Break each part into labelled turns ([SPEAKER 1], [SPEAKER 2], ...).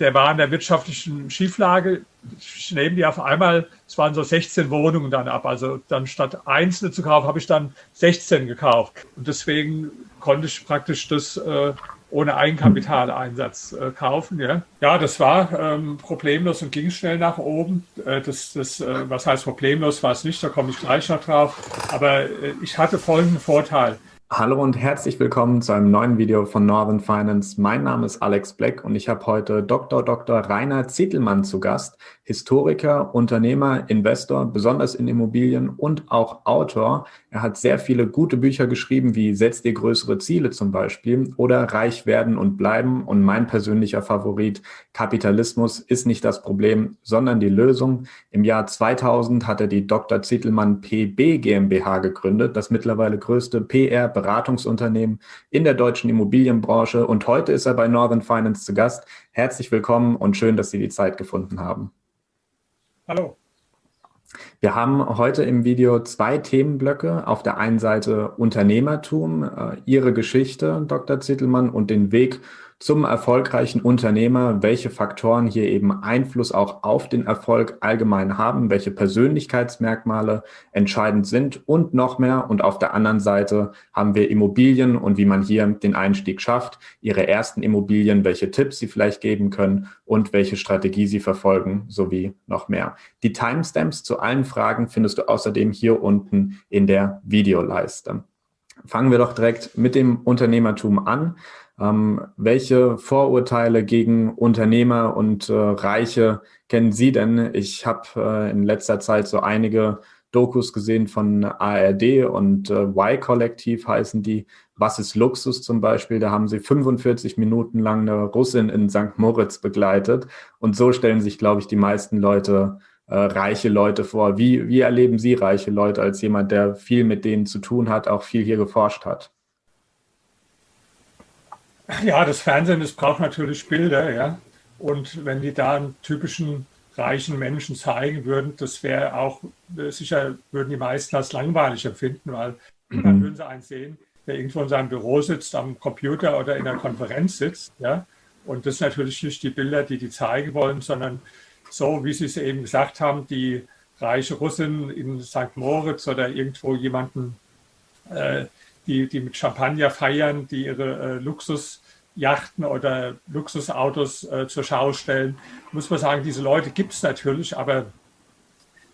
[SPEAKER 1] der war in der wirtschaftlichen Schieflage. Ich nehme die auf einmal, es waren so 16 Wohnungen dann ab. Also dann statt einzelne zu kaufen, habe ich dann 16 gekauft. Und deswegen konnte ich praktisch das äh, ohne Eigenkapitaleinsatz äh, kaufen. Ja, ja das war ähm, problemlos und ging schnell nach oben. Äh, das, das, äh, was heißt problemlos, war es nicht, da komme ich gleich noch drauf. Aber äh, ich hatte folgenden Vorteil.
[SPEAKER 2] Hallo und herzlich willkommen zu einem neuen Video von Northern Finance. Mein Name ist Alex Black und ich habe heute Dr. Dr. Rainer Zittelmann zu Gast, Historiker, Unternehmer, Investor, besonders in Immobilien und auch Autor. Er hat sehr viele gute Bücher geschrieben, wie Setz dir größere Ziele zum Beispiel oder Reich werden und bleiben. Und mein persönlicher Favorit, Kapitalismus ist nicht das Problem, sondern die Lösung. Im Jahr 2000 hat er die Dr. Zittelmann PB GmbH gegründet, das mittlerweile größte PR-Beratungsunternehmen in der deutschen Immobilienbranche. Und heute ist er bei Northern Finance zu Gast. Herzlich willkommen und schön, dass Sie die Zeit gefunden haben.
[SPEAKER 1] Hallo.
[SPEAKER 2] Wir haben heute im Video zwei Themenblöcke. Auf der einen Seite Unternehmertum, äh, Ihre Geschichte, Dr. Zittelmann, und den Weg zum erfolgreichen Unternehmer, welche Faktoren hier eben Einfluss auch auf den Erfolg allgemein haben, welche Persönlichkeitsmerkmale entscheidend sind und noch mehr. Und auf der anderen Seite haben wir Immobilien und wie man hier den Einstieg schafft, Ihre ersten Immobilien, welche Tipps Sie vielleicht geben können und welche Strategie Sie verfolgen, sowie noch mehr. Die Timestamps zu allen Fragen findest du außerdem hier unten in der Videoleiste. Fangen wir doch direkt mit dem Unternehmertum an. Ähm, welche Vorurteile gegen Unternehmer und äh, Reiche kennen Sie denn? Ich habe äh, in letzter Zeit so einige Dokus gesehen von ARD und äh, Y-Kollektiv heißen die. Was ist Luxus zum Beispiel? Da haben sie 45 Minuten lang eine Russin in St. Moritz begleitet. Und so stellen sich, glaube ich, die meisten Leute äh, reiche Leute vor. Wie, wie erleben Sie reiche Leute als jemand, der viel mit denen zu tun hat, auch viel hier geforscht hat?
[SPEAKER 1] Ja, das Fernsehen, das braucht natürlich Bilder, ja. Und wenn die da einen typischen reichen Menschen zeigen würden, das wäre auch äh, sicher, würden die meisten als langweilig empfinden, weil mhm. dann würden sie einen sehen, der irgendwo in seinem Büro sitzt, am Computer oder in einer Konferenz sitzt, ja. Und das sind natürlich nicht die Bilder, die die zeigen wollen, sondern so, wie Sie es eben gesagt haben, die reiche Russin in St. Moritz oder irgendwo jemanden, äh, die, die mit Champagner feiern, die ihre äh, Luxusjachten oder Luxusautos äh, zur Schau stellen, muss man sagen, diese Leute gibt es natürlich, aber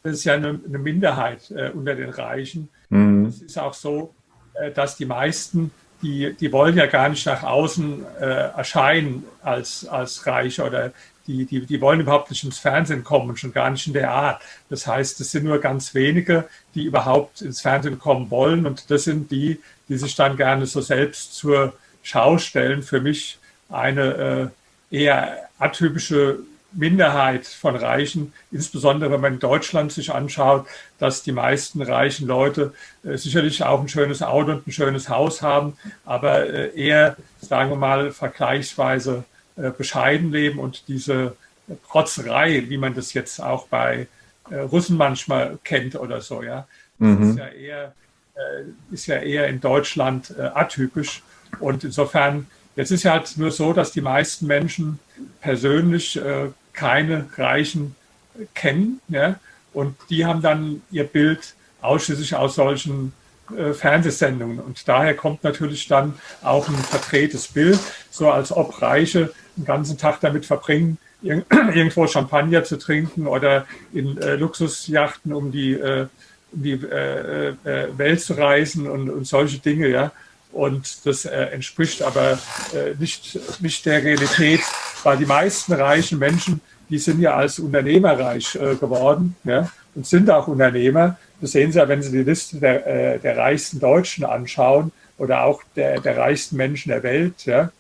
[SPEAKER 1] das ist ja eine, eine Minderheit äh, unter den Reichen. Mhm. Es ist auch so, äh, dass die meisten, die, die wollen ja gar nicht nach außen äh, erscheinen als, als reich oder die, die, die wollen überhaupt nicht ins Fernsehen kommen, schon gar nicht in der Art. Das heißt, es sind nur ganz wenige, die überhaupt ins Fernsehen kommen wollen. Und das sind die, die sich dann gerne so selbst zur Schau stellen. Für mich eine äh, eher atypische Minderheit von Reichen, insbesondere wenn man in Deutschland sich anschaut, dass die meisten reichen Leute äh, sicherlich auch ein schönes Auto und ein schönes Haus haben, aber äh, eher, sagen wir mal, vergleichsweise bescheiden leben und diese Protzerei, wie man das jetzt auch bei äh, Russen manchmal kennt oder so, ja, mhm. ist ja eher äh, ist ja eher in Deutschland atypisch. Und insofern, jetzt ist ja halt nur so, dass die meisten Menschen persönlich keine Reichen kennen. Ja? Und die haben dann ihr Bild ausschließlich aus solchen äh, Fernsehsendungen. Und daher kommt natürlich dann auch ein verdrehtes Bild, so als ob Reiche den ganzen Tag damit verbringen, irgendwo Champagner zu trinken oder in äh, Luxusjachten um die, äh, um die äh, äh, Welt zu reisen und, und, solche Dinge, ja. Und das äh, entspricht aber nicht, nicht der Realität, weil die meisten reichen Menschen, die sind ja als Unternehmer reich geworden, ja, und sind auch Unternehmer. Das sehen Sie ja, wenn Sie die Liste der, der reichsten Deutschen anschauen oder auch der, der reichsten Menschen der Welt, ja.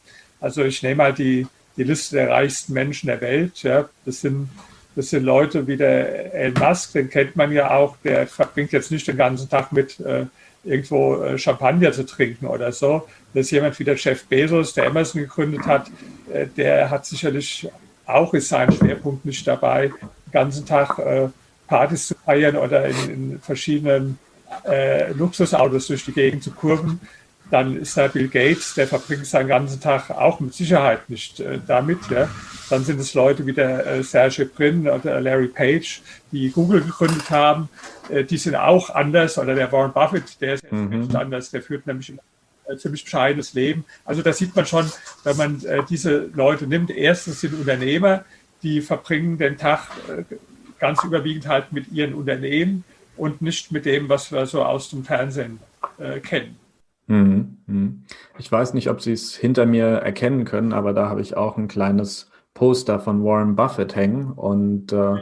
[SPEAKER 1] Also ich nehme mal die, die Liste der reichsten Menschen der Welt. Ja. Das, sind, das sind Leute wie der Elon Musk, den kennt man ja auch, der verbringt jetzt nicht den ganzen Tag mit äh, irgendwo äh, Champagner zu trinken oder so. Das ist jemand wie der Jeff Bezos, der Amazon gegründet hat, äh, der hat sicherlich auch ist sein Schwerpunkt nicht dabei, den ganzen Tag äh, Partys zu feiern oder in, in verschiedenen äh, Luxusautos durch die Gegend zu kurven dann ist da Bill Gates, der verbringt seinen ganzen Tag auch mit Sicherheit nicht äh, damit. Ja. Dann sind es Leute wie der äh, Serge Brin oder Larry Page, die Google gegründet haben. Äh, die sind auch anders. Oder der Warren Buffett, der ist mhm. anders. Der führt nämlich ein äh, ziemlich bescheidenes Leben. Also da sieht man schon, wenn man äh, diese Leute nimmt, erstens sind Unternehmer, die verbringen den Tag äh, ganz überwiegend halt mit ihren Unternehmen und nicht mit dem, was wir so aus dem Fernsehen äh, kennen.
[SPEAKER 2] Mhm, mhm. Ich weiß nicht, ob Sie es hinter mir erkennen können, aber da habe ich auch ein kleines Poster von Warren Buffett hängen und äh,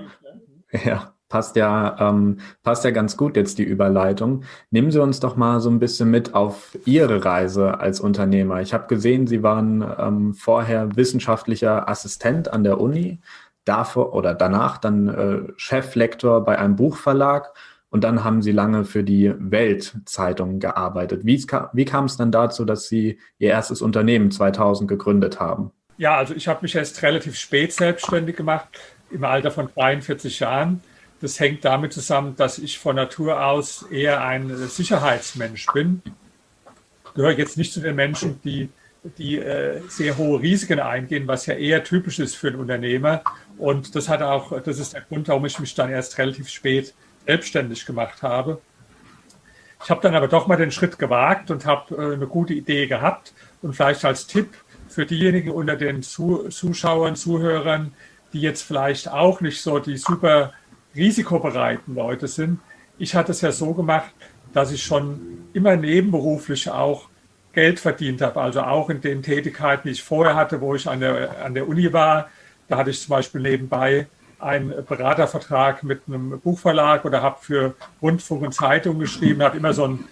[SPEAKER 2] ja, passt ja, ähm, passt ja ganz gut jetzt die Überleitung. Nehmen Sie uns doch mal so ein bisschen mit auf Ihre Reise als Unternehmer. Ich habe gesehen, Sie waren ähm, vorher wissenschaftlicher Assistent an der Uni, davor oder danach dann äh, Cheflektor bei einem Buchverlag und dann haben Sie lange für die Weltzeitung gearbeitet. Wie, wie kam es dann dazu, dass Sie Ihr erstes Unternehmen 2000 gegründet haben?
[SPEAKER 1] Ja, also ich habe mich erst relativ spät selbstständig gemacht, im Alter von 43 Jahren. Das hängt damit zusammen, dass ich von Natur aus eher ein Sicherheitsmensch bin. Gehöre jetzt nicht zu den Menschen, die, die äh, sehr hohe Risiken eingehen, was ja eher typisch ist für einen Unternehmer. Und das hat auch, das ist der Grund, warum ich mich dann erst relativ spät selbstständig gemacht habe. Ich habe dann aber doch mal den Schritt gewagt und habe äh, eine gute Idee gehabt. Und vielleicht als Tipp für diejenigen unter den Zuschauern, Zuhörern, die jetzt vielleicht auch nicht so die super risikobereiten Leute sind. Ich hatte es ja so gemacht, dass ich schon immer nebenberuflich auch Geld verdient habe. Also auch in den Tätigkeiten, die ich vorher hatte, wo ich an der, an der Uni war. Da hatte ich zum Beispiel nebenbei einen Beratervertrag mit einem Buchverlag oder habe für Rundfunk und Zeitung geschrieben, habe immer so ein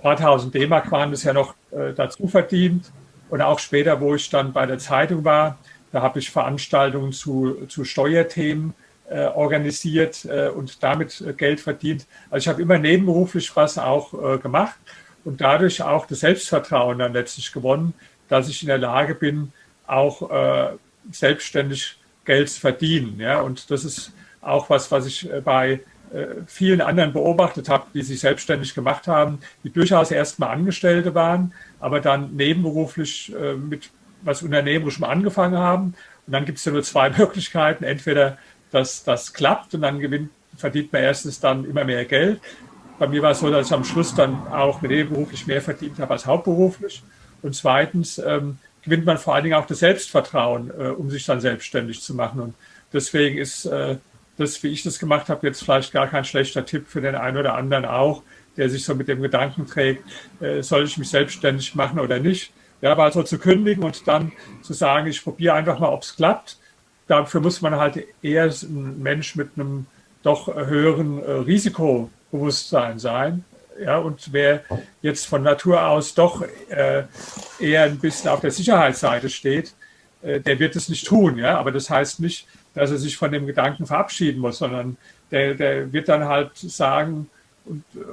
[SPEAKER 1] paar tausend D-Mark waren ja noch äh, dazu verdient. Und auch später, wo ich dann bei der Zeitung war, da habe ich Veranstaltungen zu, zu Steuerthemen äh, organisiert äh, und damit äh, Geld verdient. Also ich habe immer nebenberuflich was auch äh, gemacht und dadurch auch das Selbstvertrauen dann letztlich gewonnen, dass ich in der Lage bin, auch äh, selbstständig Geld verdienen. Ja? Und das ist auch was, was ich äh, bei äh, vielen anderen beobachtet habe, die sich selbstständig gemacht haben, die durchaus erstmal Angestellte waren, aber dann nebenberuflich äh, mit was Unternehmerischem angefangen haben. Und dann gibt es ja nur zwei Möglichkeiten. Entweder dass das klappt und dann gewinnt, verdient man erstens dann immer mehr Geld. Bei mir war es so, dass ich am Schluss dann auch nebenberuflich mehr verdient habe als hauptberuflich. Und zweitens ähm, gewinnt man vor allen Dingen auch das Selbstvertrauen, äh, um sich dann selbstständig zu machen. Und deswegen ist äh, das, wie ich das gemacht habe, jetzt vielleicht gar kein schlechter Tipp für den einen oder anderen auch, der sich so mit dem Gedanken trägt, äh, soll ich mich selbstständig machen oder nicht. Ja, aber also zu kündigen und dann zu sagen, ich probiere einfach mal, ob es klappt. Dafür muss man halt eher ein Mensch mit einem doch höheren äh, Risikobewusstsein sein. Ja, und wer jetzt von Natur aus doch äh, eher ein bisschen auf der Sicherheitsseite steht, äh, der wird es nicht tun. Ja? Aber das heißt nicht, dass er sich von dem Gedanken verabschieden muss, sondern der, der wird dann halt sagen,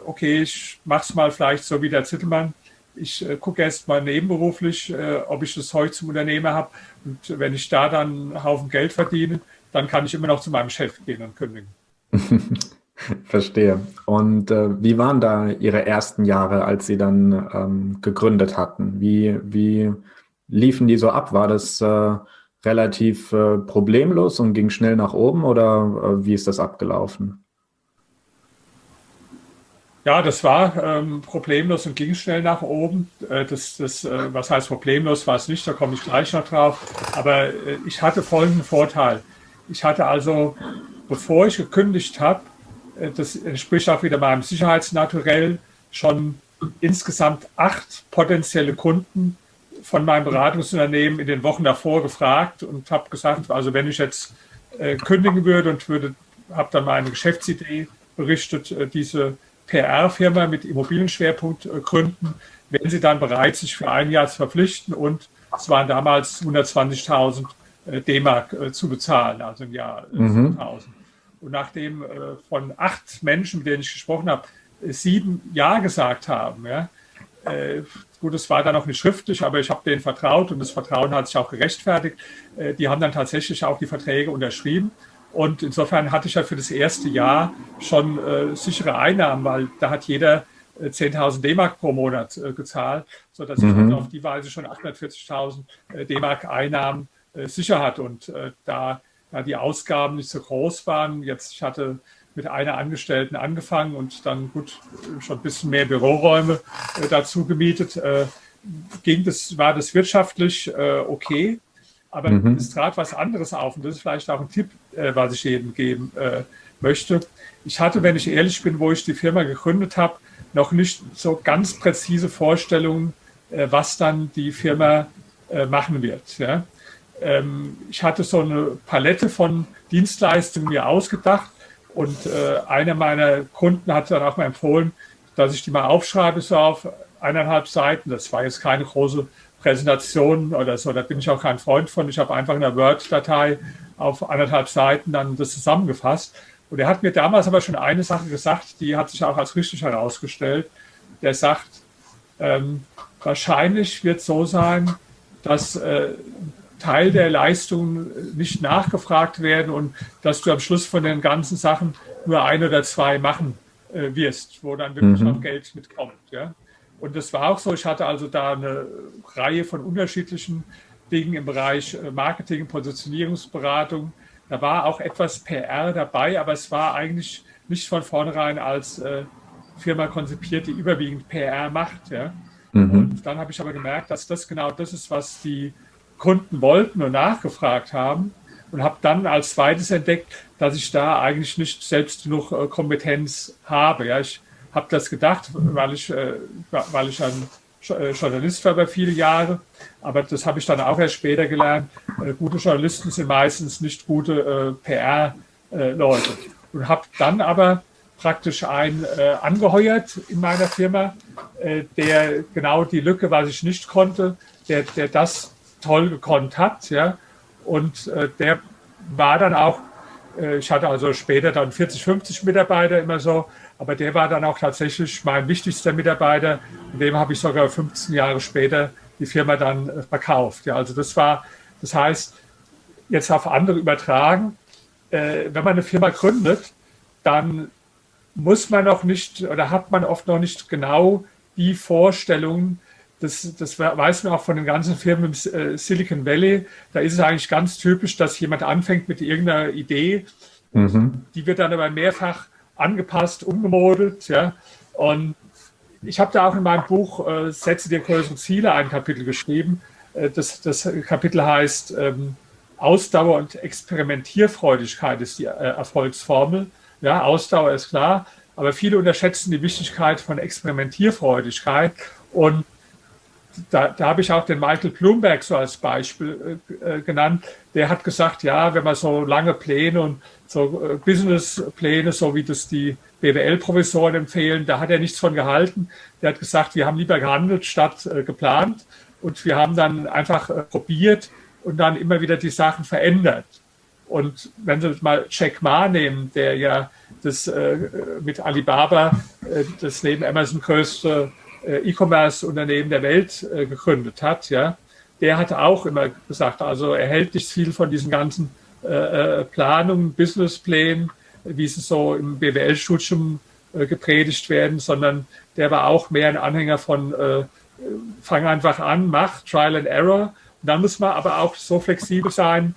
[SPEAKER 1] okay, ich mache es mal vielleicht so wie der Zittelmann. Ich äh, gucke erst mal nebenberuflich, äh, ob ich das Zeug zum Unternehmer habe. Und wenn ich da dann einen Haufen Geld verdiene, dann kann ich immer noch zu meinem Chef gehen und kündigen.
[SPEAKER 2] Verstehe. Und äh, wie waren da Ihre ersten Jahre, als Sie dann ähm, gegründet hatten? Wie, wie liefen die so ab? War das äh, relativ äh, problemlos und ging schnell nach oben oder äh, wie ist das abgelaufen?
[SPEAKER 1] Ja, das war ähm, problemlos und ging schnell nach oben. Äh, das, das, äh, was heißt problemlos, war es nicht, da komme ich gleich noch drauf. Aber ich hatte folgenden Vorteil. Ich hatte also, bevor ich gekündigt habe, äh, das entspricht auch wieder meinem Sicherheitsnaturell, schon insgesamt acht potenzielle Kunden von meinem Beratungsunternehmen in den Wochen davor gefragt und habe gesagt, also wenn ich jetzt äh, kündigen würde und würde, habe dann meine Geschäftsidee berichtet, äh, diese PR-Firma mit Immobilienschwerpunkt äh, gründen, wären sie dann bereit, sich für ein Jahr zu verpflichten und es waren damals 120.000 äh, D-Mark äh, zu bezahlen, also im Jahr mhm. 2000. Und nachdem äh, von acht Menschen, mit denen ich gesprochen habe, sieben Ja gesagt haben, ja, äh, gut, es war dann noch nicht schriftlich, aber ich habe denen vertraut und das Vertrauen hat sich auch gerechtfertigt. Äh, die haben dann tatsächlich auch die Verträge unterschrieben. Und insofern hatte ich ja für das erste Jahr schon äh, sichere Einnahmen, weil da hat jeder 10.000 D-Mark pro Monat äh, gezahlt, sodass mhm. ich also auf die Weise schon 840.000 äh, D-Mark Einnahmen äh, sicher hatte. Und äh, da, da die Ausgaben nicht so groß waren, jetzt ich hatte mit einer Angestellten angefangen und dann gut schon ein bisschen mehr Büroräume äh, dazu gemietet, äh, ging das, war das wirtschaftlich okay. Aber mhm. es trat was anderes auf und das ist vielleicht auch ein Tipp, was ich jedem geben möchte. Ich hatte, wenn ich ehrlich bin, wo ich die Firma gegründet habe, noch nicht so ganz präzise Vorstellungen, äh, was dann die Firma äh, machen wird. Ja. Ähm, ich hatte so eine Palette von Dienstleistungen mir ausgedacht und äh, einer meiner Kunden hat dann auch mal empfohlen, dass ich die mal aufschreibe, so auf eineinhalb Seiten. Das war jetzt keine große Präsentation oder so, da bin ich auch kein Freund von. Ich habe einfach in der Word-Datei auf anderthalb Seiten dann das zusammengefasst. Und er hat mir damals aber schon eine Sache gesagt, die hat sich auch als richtig herausgestellt. Der sagt, ähm, wahrscheinlich wird so sein, dass äh, Teil der Leistungen nicht nachgefragt werden und dass du am Schluss von den ganzen Sachen nur ein oder zwei machen äh, wirst, wo dann wirklich mhm. noch Geld mitkommt. Ja? Und das war auch so. Ich hatte also da eine Reihe von unterschiedlichen Dingen im Bereich äh, Marketing, Positionierungsberatung, da war auch etwas PR dabei, aber es war eigentlich nicht von vornherein als äh, Firma konzipiert, die überwiegend PR macht. Ja? Mhm. Und dann habe ich aber gemerkt, dass das genau das ist, was die Kunden wollten und nachgefragt haben. Und habe dann als zweites entdeckt, dass ich da eigentlich nicht selbst genug äh, Kompetenz habe. Ja, ich habe das gedacht, weil ich, äh, weil ich ein äh, Journalist war über viele Jahre, aber das habe ich dann auch erst später gelernt. Äh, gute Journalisten sind meistens nicht gute äh, PR-Leute. Und habe dann aber praktisch einen angeheuert in meiner Firma, der genau die Lücke, was ich nicht konnte, der, der das toll gekonnt hat. Ja? Und der war dann auch, ich hatte also später dann 40, 50 Mitarbeiter immer so, aber der war dann auch tatsächlich mein wichtigster Mitarbeiter. Und dem habe ich sogar 15 Jahre später die Firma dann äh, verkauft. Ja, also das war, das heißt, jetzt auf andere übertragen, äh, wenn man eine Firma gründet, dann muss man noch nicht oder hat man oft noch nicht genau die Vorstellungen, das, das weiß man auch von den ganzen Firmen im äh, Silicon Valley. Da ist es eigentlich ganz typisch, dass jemand anfängt mit irgendeiner Idee. Mhm. Die wird dann aber mehrfach angepasst, umgemodelt. Ja? Und ich habe da auch in meinem Buch äh, Setze dir größere Ziele ein Kapitel geschrieben. Äh, das, das Kapitel heißt ähm, Ausdauer und Experimentierfreudigkeit ist die äh, Erfolgsformel. Ja, Ausdauer ist klar, aber viele unterschätzen die Wichtigkeit von Experimentierfreudigkeit. Und da, da habe ich auch den Michael Bloomberg so als Beispiel äh, äh genannt. Der hat gesagt, ja, wenn man so lange Pläne und so äh, Businesspläne, so wie das die BWL-Professoren empfehlen, da hat er nichts von gehalten. Der hat gesagt, wir haben lieber gehandelt statt äh, geplant und wir haben dann einfach äh, probiert und dann immer wieder die Sachen verändert. Und wenn Sie mal Jack Ma nehmen, der ja das äh, mit Alibaba, das neben Amazon größte E-Commerce-Unternehmen der Welt gegründet hat, ja, der hat auch immer gesagt, also er hält nicht viel von diesen ganzen äh, äh, Planung, Businessplänen, wie sie so im BWL-Studium äh, gepredigt werden, sondern der war auch mehr ein Anhänger von äh, fang einfach an, mach, Trial and Error. Und dann muss man aber auch so flexibel sein,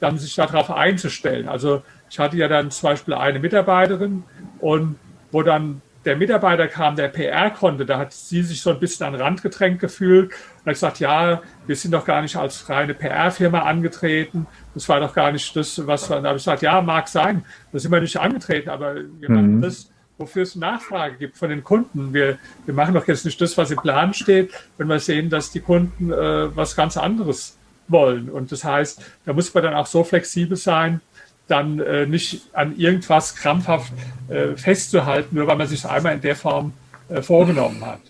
[SPEAKER 1] dann sich darauf einzustellen. Also ich hatte ja dann zum Beispiel eine Mitarbeiterin und wo dann der Mitarbeiter kam, der PR konnte, da hat sie sich so ein bisschen an den Rand gedrängt gefühlt und hat gesagt, ja, wir sind doch gar nicht als reine PR-Firma angetreten. Das war doch gar nicht das, was wir, da habe ich gesagt, ja, mag sein, da sind wir nicht angetreten, aber wir mhm. machen das, wofür es Nachfrage gibt von den Kunden. Wir, wir machen doch jetzt nicht das, was im Plan steht, wenn wir sehen, dass die Kunden äh, was ganz anderes wollen. Und das heißt, da muss man dann auch so flexibel sein, dann äh, nicht an irgendwas krampfhaft äh, festzuhalten, nur weil man sich einmal in der Form äh, vorgenommen hat.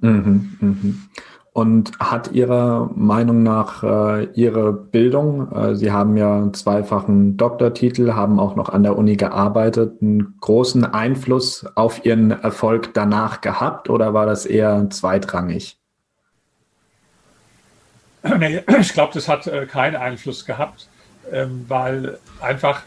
[SPEAKER 2] Mhm, mhm. Und hat Ihrer Meinung nach äh, Ihre Bildung, äh, Sie haben ja einen zweifachen Doktortitel, haben auch noch an der Uni gearbeitet, einen großen Einfluss auf Ihren Erfolg danach gehabt oder war das eher zweitrangig?
[SPEAKER 1] Nee, ich glaube, das hat äh, keinen Einfluss gehabt weil einfach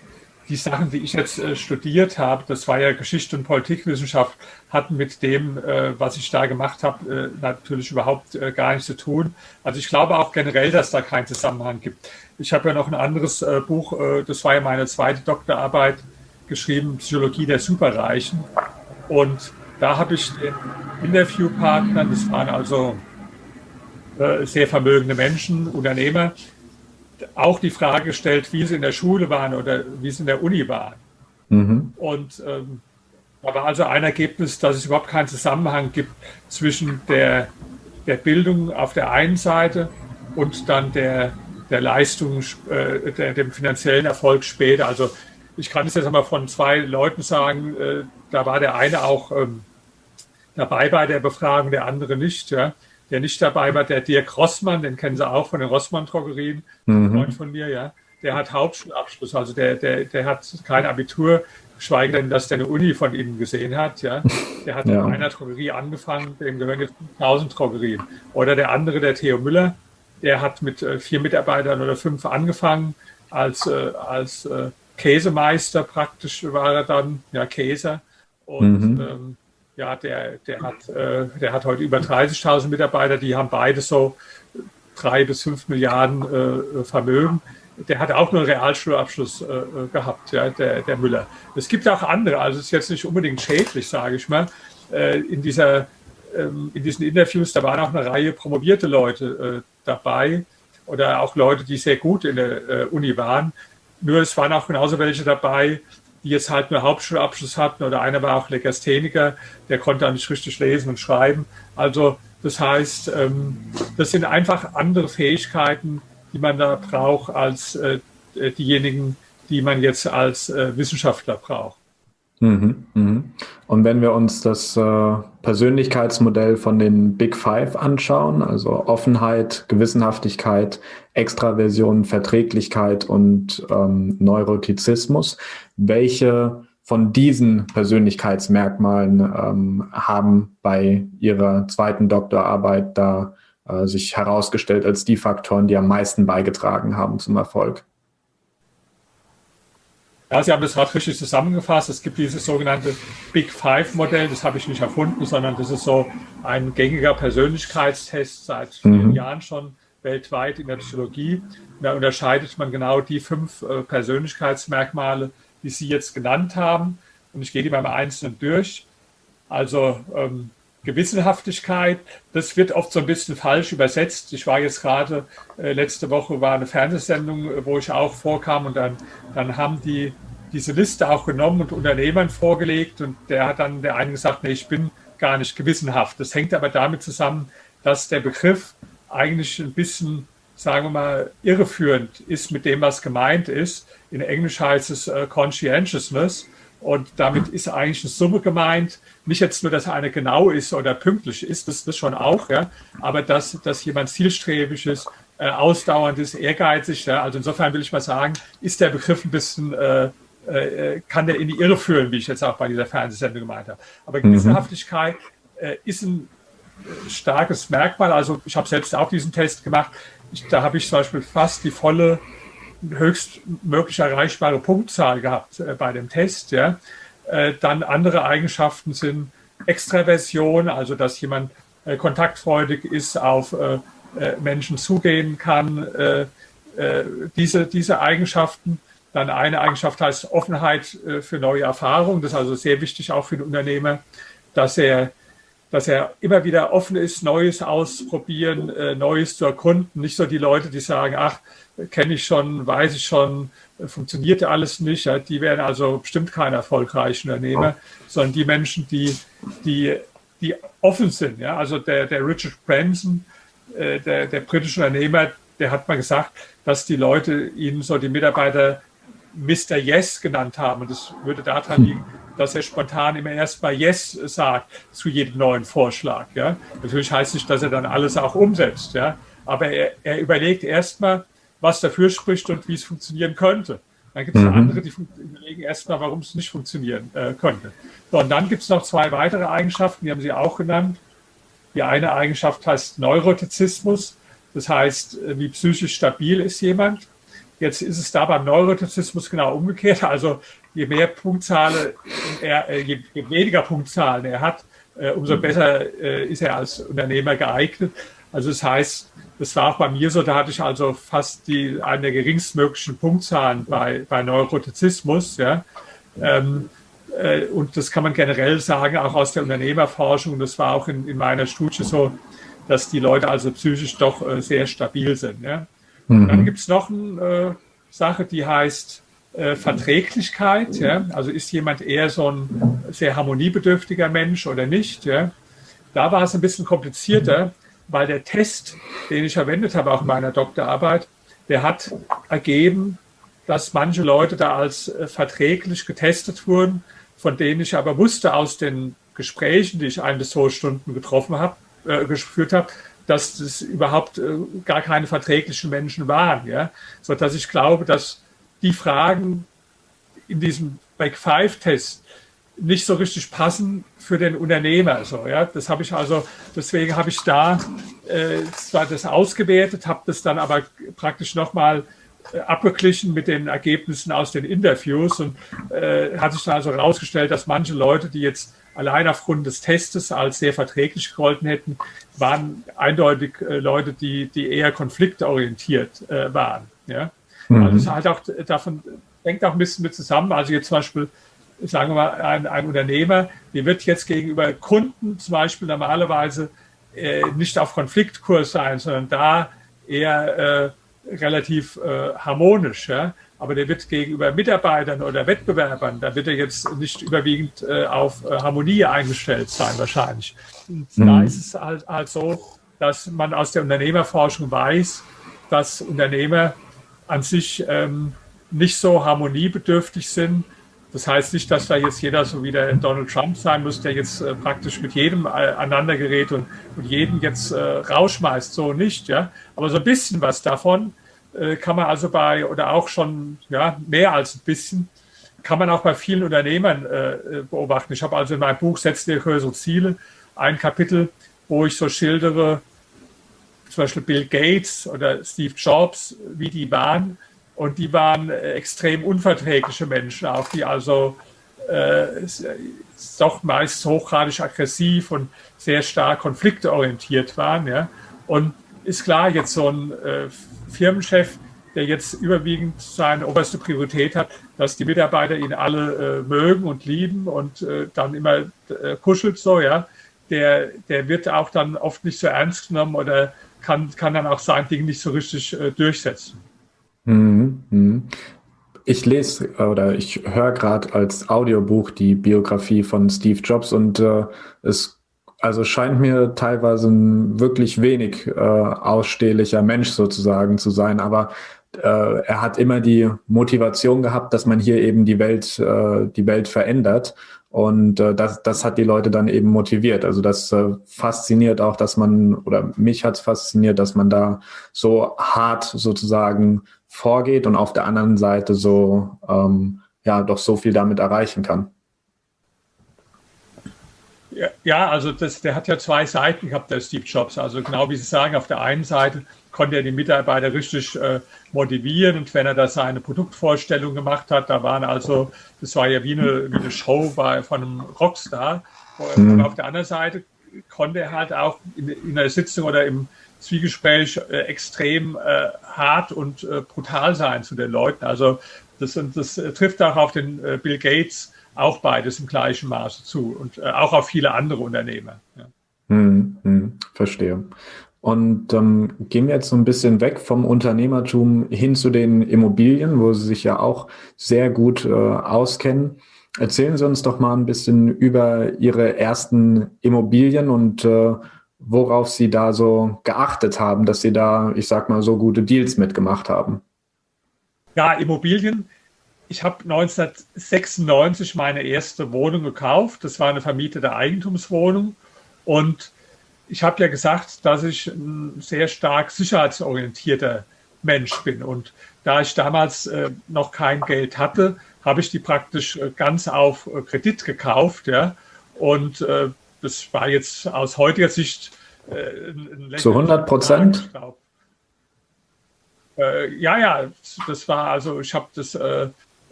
[SPEAKER 1] die Sachen, die ich jetzt äh, studiert habe, das war ja Geschichte und Politikwissenschaft, hatten mit dem, äh, was ich da gemacht habe, äh, natürlich überhaupt gar nichts zu tun. Also ich glaube auch generell, dass da keinen Zusammenhang gibt. Ich habe ja noch ein anderes Buch, das war ja meine zweite Doktorarbeit, geschrieben, Psychologie der Superreichen. Und da habe ich den Interviewpartnern, das waren also sehr vermögende Menschen, Unternehmer, auch die Frage gestellt, wie sie in der Schule waren oder wie sie in der Uni waren. Mhm. Und ähm, da war also ein Ergebnis, dass es überhaupt keinen Zusammenhang gibt zwischen der, der Bildung auf der einen Seite und dann der, der Leistung, äh, der, dem finanziellen Erfolg später. Also ich kann es jetzt einmal von zwei Leuten sagen, äh, da war der eine auch ähm, dabei bei der Befragung, der andere nicht. Ja der nicht dabei war, der Dirk Rossmann, den kennen Sie auch von den Rossmann-Drogerien, mhm. Freund von mir, ja. Der hat Hauptschulabschluss, also der, der, der hat kein Abitur, geschweige denn, dass der eine Uni von Ihnen gesehen hat, ja. Der hat ja. in einer Drogerie angefangen, dem gehören jetzt 1000 Drogerien. Oder der andere, der Theo Müller, der hat mit äh, vier Mitarbeitern oder fünf angefangen, als, äh, als äh, Käsemeister praktisch war er dann, ja, Käser. Und mhm. ähm, ja, der, der, hat, äh, der hat heute über 30.000 Mitarbeiter, die haben beide so drei bis fünf Milliarden äh, Vermögen. Der hat auch nur einen Realschulabschluss äh, gehabt, ja, der, der Müller. Es gibt auch andere, also es ist jetzt nicht unbedingt schädlich, sage ich mal. Äh, in, dieser, ähm, in diesen Interviews, da waren auch eine Reihe promovierte Leute äh, dabei oder auch Leute, die sehr gut in der äh, Uni waren. Nur es waren auch genauso welche dabei, die jetzt halt nur Hauptschulabschluss hatten oder einer war auch Legastheniker, der konnte auch nicht richtig lesen und schreiben. Also das heißt, ähm, das sind einfach andere Fähigkeiten, die man da braucht als äh, diejenigen, die man jetzt als äh, Wissenschaftler braucht.
[SPEAKER 2] Mhm, mhm. Und wenn wir uns das äh, Persönlichkeitsmodell von den Big Five anschauen, also Offenheit, Gewissenhaftigkeit, Extraversion, Verträglichkeit und ähm, Neurotizismus, welche von diesen Persönlichkeitsmerkmalen ähm, haben bei Ihrer zweiten Doktorarbeit da äh, sich herausgestellt als die Faktoren, die am meisten beigetragen haben zum Erfolg?
[SPEAKER 1] Ja, Sie haben das gerade richtig zusammengefasst. Es gibt dieses sogenannte Big Five-Modell, das habe ich nicht erfunden, sondern das ist so ein gängiger Persönlichkeitstest seit vielen mhm. Jahren schon weltweit in der Psychologie. Da unterscheidet man genau die fünf äh, Persönlichkeitsmerkmale, die Sie jetzt genannt haben. Und ich gehe die mal im Einzelnen durch. Also ähm, Gewissenhaftigkeit, das wird oft so ein bisschen falsch übersetzt. Ich war jetzt gerade, äh, letzte Woche war eine Fernsehsendung, äh, wo ich auch vorkam und dann, dann haben die diese Liste auch genommen und Unternehmern vorgelegt und der hat dann der eine gesagt, nee, ich bin gar nicht gewissenhaft. Das hängt aber damit zusammen, dass der Begriff eigentlich ein bisschen, sagen wir mal, irreführend ist mit dem, was gemeint ist. In Englisch heißt es äh, Conscientiousness. Und damit ist eigentlich eine Summe gemeint. Nicht jetzt nur, dass einer genau ist oder pünktlich ist, das ist schon auch, ja, aber dass, dass jemand zielstrebig ist, äh, ausdauernd ist, ehrgeizig. Ja. Also insofern will ich mal sagen, ist der Begriff ein bisschen, äh, äh, kann der in die Irre führen, wie ich jetzt auch bei dieser Fernsehsendung gemeint habe. Aber mhm. Gewissenhaftigkeit äh, ist ein äh, starkes Merkmal. Also ich habe selbst auch diesen Test gemacht. Ich, da habe ich zum Beispiel fast die volle höchstmöglich erreichbare Punktzahl gehabt äh, bei dem Test. Ja. Äh, dann andere Eigenschaften sind Extraversion, also dass jemand äh, kontaktfreudig ist, auf äh, äh, Menschen zugehen kann. Äh, diese, diese Eigenschaften. Dann eine Eigenschaft heißt Offenheit für neue Erfahrungen. Das ist also sehr wichtig auch für den Unternehmer, dass er dass er immer wieder offen ist, Neues ausprobieren, äh, Neues zu erkunden. Nicht so die Leute, die sagen, ach, kenne ich schon, weiß ich schon, funktioniert ja alles nicht. Ja, die werden also bestimmt keine erfolgreichen Unternehmer, sondern die Menschen, die, die, die offen sind. Ja, also der, der Richard Branson, äh, der, der britische Unternehmer, der hat mal gesagt, dass die Leute ihn so die Mitarbeiter Mr. Yes genannt haben. Und das würde daran liegen, dass er spontan immer erst mal Yes sagt zu jedem neuen Vorschlag. Ja? Natürlich heißt nicht, dass er dann alles auch umsetzt. Ja? Aber er, er überlegt erstmal, was dafür spricht und wie es funktionieren könnte. Dann gibt es mhm. andere, die überlegen erstmal, warum es nicht funktionieren äh, könnte. So, und dann gibt es noch zwei weitere Eigenschaften, die haben Sie auch genannt. Die eine Eigenschaft heißt Neurotizismus. Das heißt, äh, wie psychisch stabil ist jemand. Jetzt ist es da beim Neurotizismus genau umgekehrt. Also je mehr Punktzahlen er, äh, je, je weniger Punktzahlen er hat, äh, umso besser äh, ist er als Unternehmer geeignet. Also das heißt, das war auch bei mir so, da hatte ich also fast die, eine der geringstmöglichen Punktzahlen bei, bei Neurotizismus. Ja. Ähm, äh, und das kann man generell sagen, auch aus der Unternehmerforschung. Das war auch in, in meiner Studie so, dass die Leute also psychisch doch äh, sehr stabil sind. Ja. Mhm. Dann gibt es noch eine äh, Sache, die heißt äh, Verträglichkeit. Ja? Also ist jemand eher so ein sehr harmoniebedürftiger Mensch oder nicht? Ja? Da war es ein bisschen komplizierter, weil der Test, den ich verwendet habe, auch in meiner Doktorarbeit, der hat ergeben, dass manche Leute da als äh, verträglich getestet wurden, von denen ich aber wusste aus den Gesprächen, die ich ein bis zwei Stunden getroffen habe, äh, geführt habe, dass das überhaupt äh, gar keine verträglichen Menschen waren, ja, so dass ich glaube, dass die Fragen in diesem Back Five Test nicht so richtig passen für den Unternehmer. So, ja, das habe ich also, deswegen habe ich da äh, zwar das ausgewertet, habe das dann aber praktisch nochmal äh, abgeglichen mit den Ergebnissen aus den Interviews und äh, hat sich dann also herausgestellt, dass manche Leute, die jetzt allein aufgrund des Testes als sehr verträglich gegolten hätten, waren eindeutig äh, Leute, die, die eher konfliktorientiert äh, waren. Ja? Mhm. Also es halt auch davon, hängt auch ein bisschen mit zusammen. Also jetzt zum Beispiel, sagen wir mal, ein, ein Unternehmer, der wird jetzt gegenüber Kunden zum Beispiel normalerweise äh, nicht auf Konfliktkurs sein, sondern da eher äh, relativ äh, harmonisch. Ja? Aber der wird gegenüber Mitarbeitern oder Wettbewerbern, da wird er jetzt nicht überwiegend äh, auf äh, Harmonie eingestellt sein wahrscheinlich. Mhm. Da ist es halt, halt so, dass man aus der Unternehmerforschung weiß, dass Unternehmer an sich ähm, nicht so harmoniebedürftig sind. Das heißt nicht, dass da jetzt jeder so wie der Donald Trump sein muss, der jetzt äh, praktisch mit jedem äh, aneinander gerät und, und jeden jetzt äh, rausschmeißt. So nicht, ja. Aber so ein bisschen was davon kann man also bei, oder auch schon ja, mehr als ein bisschen, kann man auch bei vielen Unternehmern äh, beobachten. Ich habe also in meinem Buch Setz dir größere Ziele ein Kapitel, wo ich so schildere, zum Beispiel Bill Gates oder Steve Jobs, wie die waren. Und die waren äh, extrem unverträgliche Menschen, auch die also äh, doch meist hochgradig aggressiv und sehr stark konflikteorientiert waren. Ja. Und ist klar, jetzt so ein äh, Firmenchef, der jetzt überwiegend seine oberste Priorität hat, dass die Mitarbeiter ihn alle äh, mögen und lieben und äh, dann immer äh, kuschelt so, ja, der, der wird auch dann oft nicht so ernst genommen oder kann, kann dann auch sein Ding nicht so richtig äh, durchsetzen.
[SPEAKER 2] Mhm, mhm. Ich lese oder ich höre gerade als Audiobuch die Biografie von Steve Jobs und äh, es also scheint mir teilweise ein wirklich wenig äh, ausstehlicher Mensch sozusagen zu sein, aber äh, er hat immer die Motivation gehabt, dass man hier eben die Welt, äh, die Welt verändert. Und äh, das, das hat die Leute dann eben motiviert. Also das äh, fasziniert auch, dass man, oder mich hat es fasziniert, dass man da so hart sozusagen vorgeht und auf der anderen Seite so, ähm, ja, doch so viel damit erreichen kann.
[SPEAKER 1] Ja, also das, der hat ja zwei Seiten gehabt, der Steve Jobs. Also genau wie Sie sagen, auf der einen Seite konnte er die Mitarbeiter richtig äh, motivieren und wenn er da seine Produktvorstellung gemacht hat, da waren also, das war ja wie eine, wie eine Show bei, von einem Rockstar. Mhm. Und auf der anderen Seite konnte er halt auch in, in der Sitzung oder im Zwiegespräch äh, extrem äh, hart und äh, brutal sein zu den Leuten. Also das, das trifft auch auf den äh, Bill Gates auch beides im gleichen Maße zu und äh, auch auf viele andere Unternehmer. Ja.
[SPEAKER 2] Hm, hm, verstehe. Und ähm, gehen wir jetzt so ein bisschen weg vom Unternehmertum hin zu den Immobilien, wo Sie sich ja auch sehr gut äh, auskennen. Erzählen Sie uns doch mal ein bisschen über Ihre ersten Immobilien und äh, worauf Sie da so geachtet haben, dass Sie da, ich sag mal, so gute Deals mitgemacht haben.
[SPEAKER 1] Ja, Immobilien ich habe 1996 meine erste Wohnung gekauft. Das war eine vermietete Eigentumswohnung. Und ich habe ja gesagt, dass ich ein sehr stark sicherheitsorientierter Mensch bin. Und da ich damals äh, noch kein Geld hatte, habe ich die praktisch äh, ganz auf äh, Kredit gekauft. Ja? Und äh, das war jetzt aus heutiger Sicht
[SPEAKER 2] äh, ein Zu 100 Prozent?
[SPEAKER 1] Äh, ja, ja, das war also, ich habe das,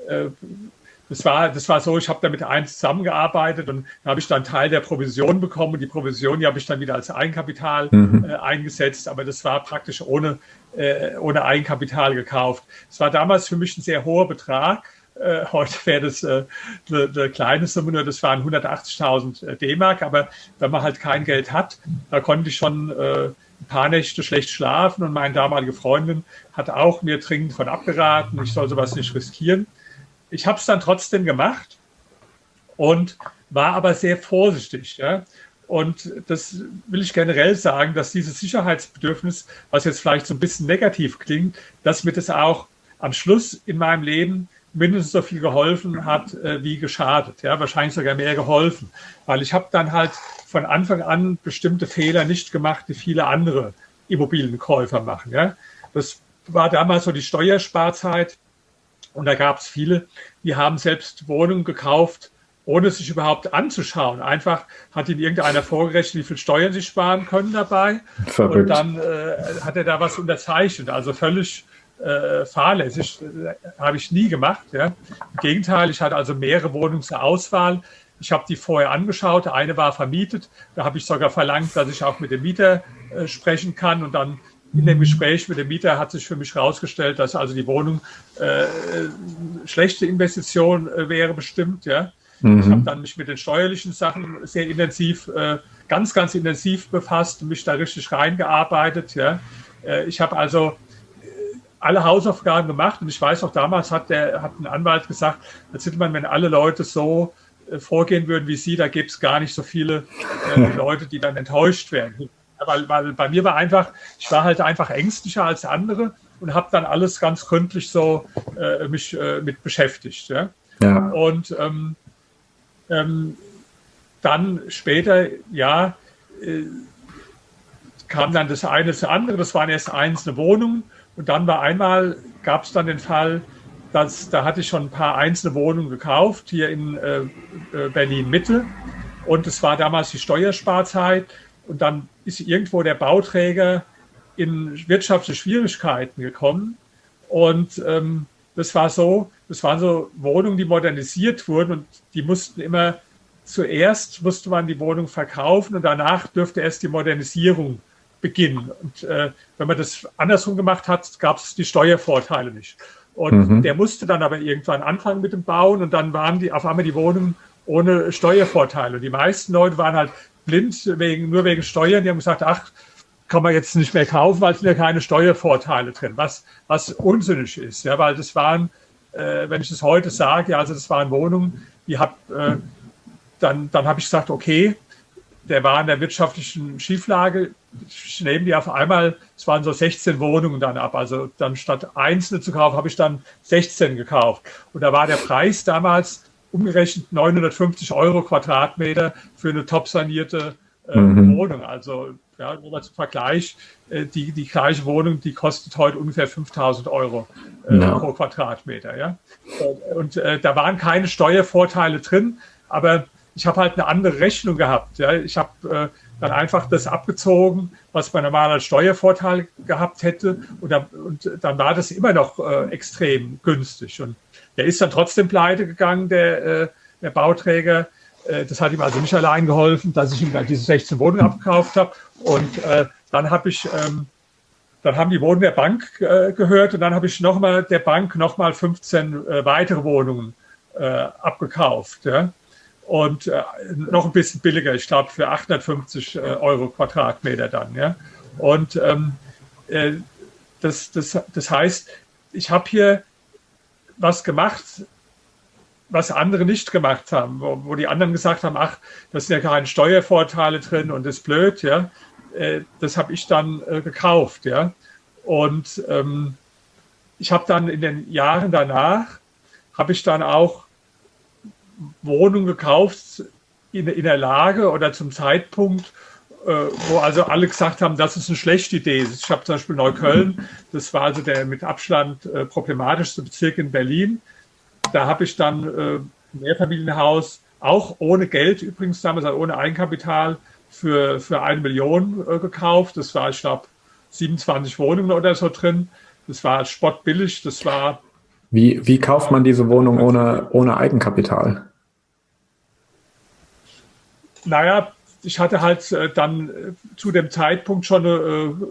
[SPEAKER 1] äh, äh, das war, das war so, ich habe da mit eins zusammengearbeitet und da habe ich dann Teil der Provision bekommen und die Provision, die habe ich dann wieder als Eigenkapital mhm. äh, eingesetzt, aber das war praktisch ohne, äh, ohne Eigenkapital gekauft. Es war damals für mich ein sehr hoher Betrag. Äh, heute wäre das äh, eine, eine kleine Summe, nur das waren 180.000 D-Mark, aber wenn man halt kein Geld hat, da konnte ich schon äh, ein paar Nächte schlecht schlafen und meine damalige Freundin hat auch mir dringend von abgeraten, ich soll sowas nicht riskieren. Ich habe es dann trotzdem gemacht und war aber sehr vorsichtig. Ja? Und das will ich generell sagen, dass dieses Sicherheitsbedürfnis, was jetzt vielleicht so ein bisschen negativ klingt, dass mir das auch am Schluss in meinem Leben mindestens so viel geholfen hat äh, wie geschadet. Ja, wahrscheinlich sogar mehr geholfen, weil ich habe dann halt von Anfang an bestimmte Fehler nicht gemacht, die viele andere Immobilienkäufer machen. Ja, das war damals so die Steuersparzeit und da gab es viele, die haben selbst Wohnungen gekauft, ohne sich überhaupt anzuschauen. Einfach hat ihnen irgendeiner vorgerechnet, wie viel Steuern sie sparen können dabei. Verrückt. Und dann äh, hat er da was unterzeichnet. Also völlig äh, fahrlässig. Äh, habe ich nie gemacht. Ja. Im Gegenteil, ich hatte also mehrere Wohnungen zur Auswahl. Ich habe die vorher angeschaut. Eine war vermietet. Da habe ich sogar verlangt, dass ich auch mit dem Mieter äh, sprechen kann. Und dann in dem Gespräch mit dem Mieter hat sich für mich herausgestellt, dass also die Wohnung äh, schlechte Investition äh, wäre bestimmt. Ja. Mhm. Ich habe dann mich mit den steuerlichen Sachen sehr intensiv, äh, ganz, ganz intensiv befasst und mich da richtig reingearbeitet. Ja. Äh, ich habe also alle Hausaufgaben gemacht und ich weiß auch damals hat der hat ein Anwalt gesagt, Herr Zittelmann, wenn alle Leute so äh, vorgehen würden wie Sie, da gäbe es gar nicht so viele äh, Leute, die dann enttäuscht werden. Weil, weil bei mir war einfach, ich war halt einfach ängstlicher als andere und habe dann alles ganz gründlich so äh, mich äh, mit beschäftigt. Ja? ja. Und ähm, ähm, dann später, ja, äh, kam dann das eine zu andere. Das waren erst einzelne Wohnungen und dann war einmal, gab es dann den Fall, dass da hatte ich schon ein paar einzelne Wohnungen gekauft, hier in äh, äh, Berlin Mitte. Und es war damals die Steuersparzeit. Und dann ist irgendwo der Bauträger in wirtschaftliche Schwierigkeiten gekommen. Und ähm, das war so, das waren so Wohnungen, die modernisiert wurden und die mussten immer zuerst musste man die Wohnung verkaufen und danach dürfte erst die Modernisierung beginnen. Und äh, wenn man das andersrum gemacht hat, gab es die Steuervorteile nicht. Und mhm. der musste dann aber irgendwann anfangen mit dem Bauen und dann waren die auf einmal die Wohnungen ohne Steuervorteile. Und die meisten Leute waren halt blind wegen, nur wegen Steuern. Die haben gesagt, ach, kann man jetzt nicht mehr kaufen, weil es sind ja keine Steuervorteile drin, was, was unsinnig ist. Ja, weil das waren, äh, wenn ich das heute sage, also das waren Wohnungen, die hab, äh, dann, dann habe ich gesagt, okay, der war in der wirtschaftlichen Schieflage. Ich nehme die auf einmal, es waren so 16 Wohnungen dann ab. Also dann statt einzelne zu kaufen, habe ich dann 16 gekauft. Und da war der Preis damals umgerechnet 950 Euro Quadratmeter für eine top sanierte äh, mhm. Wohnung. Also ja, nur mal zum Vergleich, äh, die, die gleiche Wohnung, die kostet heute ungefähr 5000 Euro äh, no. pro Quadratmeter. Ja? Und äh, da waren keine Steuervorteile drin, aber ich habe halt eine andere Rechnung gehabt. Ja. Ich habe äh, dann einfach das abgezogen, was man normal als Steuervorteil gehabt hätte. Und dann, und dann war das immer noch äh, extrem günstig. Und der ist dann trotzdem pleite gegangen, der, äh, der Bauträger. Äh, das hat ihm also nicht allein geholfen, dass ich ihm dann diese 16 Wohnungen abgekauft habe. Und äh, dann habe ich, ähm, dann haben die Wohnungen der Bank äh, gehört und dann habe ich nochmal der Bank nochmal 15 äh, weitere Wohnungen äh, abgekauft. Ja und äh, noch ein bisschen billiger, ich glaube für 850 äh, Euro Quadratmeter dann. Ja? Und ähm, äh, das, das, das heißt, ich habe hier was gemacht, was andere nicht gemacht haben, wo, wo, die anderen gesagt haben, ach, das sind ja keine Steuervorteile drin und das ist blöd, ja. Äh, das habe ich dann äh, gekauft, ja. Und ähm, ich habe dann in den Jahren danach, habe ich dann auch Wohnung gekauft in, in der Lage oder zum Zeitpunkt, wo also alle gesagt haben, das ist eine schlechte Idee. Ich habe zum Beispiel Neukölln, das war also der mit Abstand äh, problematischste Bezirk in Berlin. Da habe ich dann äh, ein Mehrfamilienhaus, auch ohne Geld übrigens damals, also ohne Eigenkapital, für, für eine Million äh, gekauft. Das war, ich glaube, 27 Wohnungen oder so drin. Das war spottbillig, das war.
[SPEAKER 2] Wie, wie kauft man diese Wohnung ohne, ohne Eigenkapital?
[SPEAKER 1] Naja, ich hatte halt äh, dann äh, zu dem Zeitpunkt schon eine,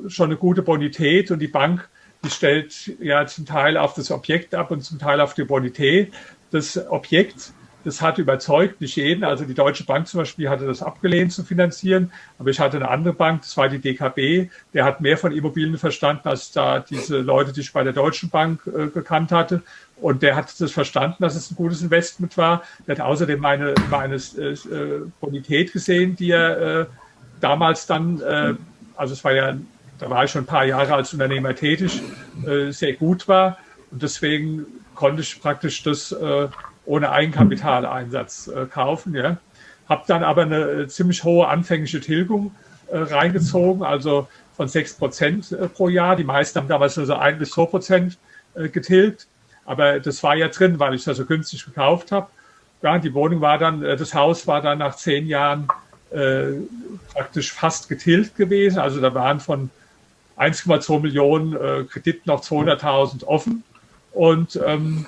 [SPEAKER 1] äh, schon eine gute Bonität und die Bank, die stellt ja zum Teil auf das Objekt ab und zum Teil auf die Bonität. Das Objekt das hat überzeugt, nicht jeden. Also die Deutsche Bank zum Beispiel hatte das abgelehnt zu finanzieren. Aber ich hatte eine andere Bank, das war die DKB, der hat mehr von Immobilien verstanden, als da diese Leute, die ich bei der Deutschen Bank äh, gekannt hatte. Und der hat das verstanden, dass es ein gutes Investment war. Der hat außerdem meine, meine äh, Bonität gesehen, die er äh, damals dann, äh, also es war ja, da war ich schon ein paar Jahre als Unternehmer tätig, äh, sehr gut war. Und deswegen konnte ich praktisch das äh, ohne Eigenkapitaleinsatz äh, kaufen. Ja. Habe dann aber eine äh, ziemlich hohe anfängliche Tilgung äh, reingezogen, also von 6 Prozent äh, pro Jahr. Die meisten haben damals nur so 1 bis 2 Prozent äh, getilgt. Aber das war ja drin, weil ich das so günstig gekauft habe. Ja, die Wohnung war dann, das Haus war dann nach zehn Jahren äh, praktisch fast getilgt gewesen. Also da waren von 1,2 Millionen äh, Krediten noch 200.000 offen. Und ähm,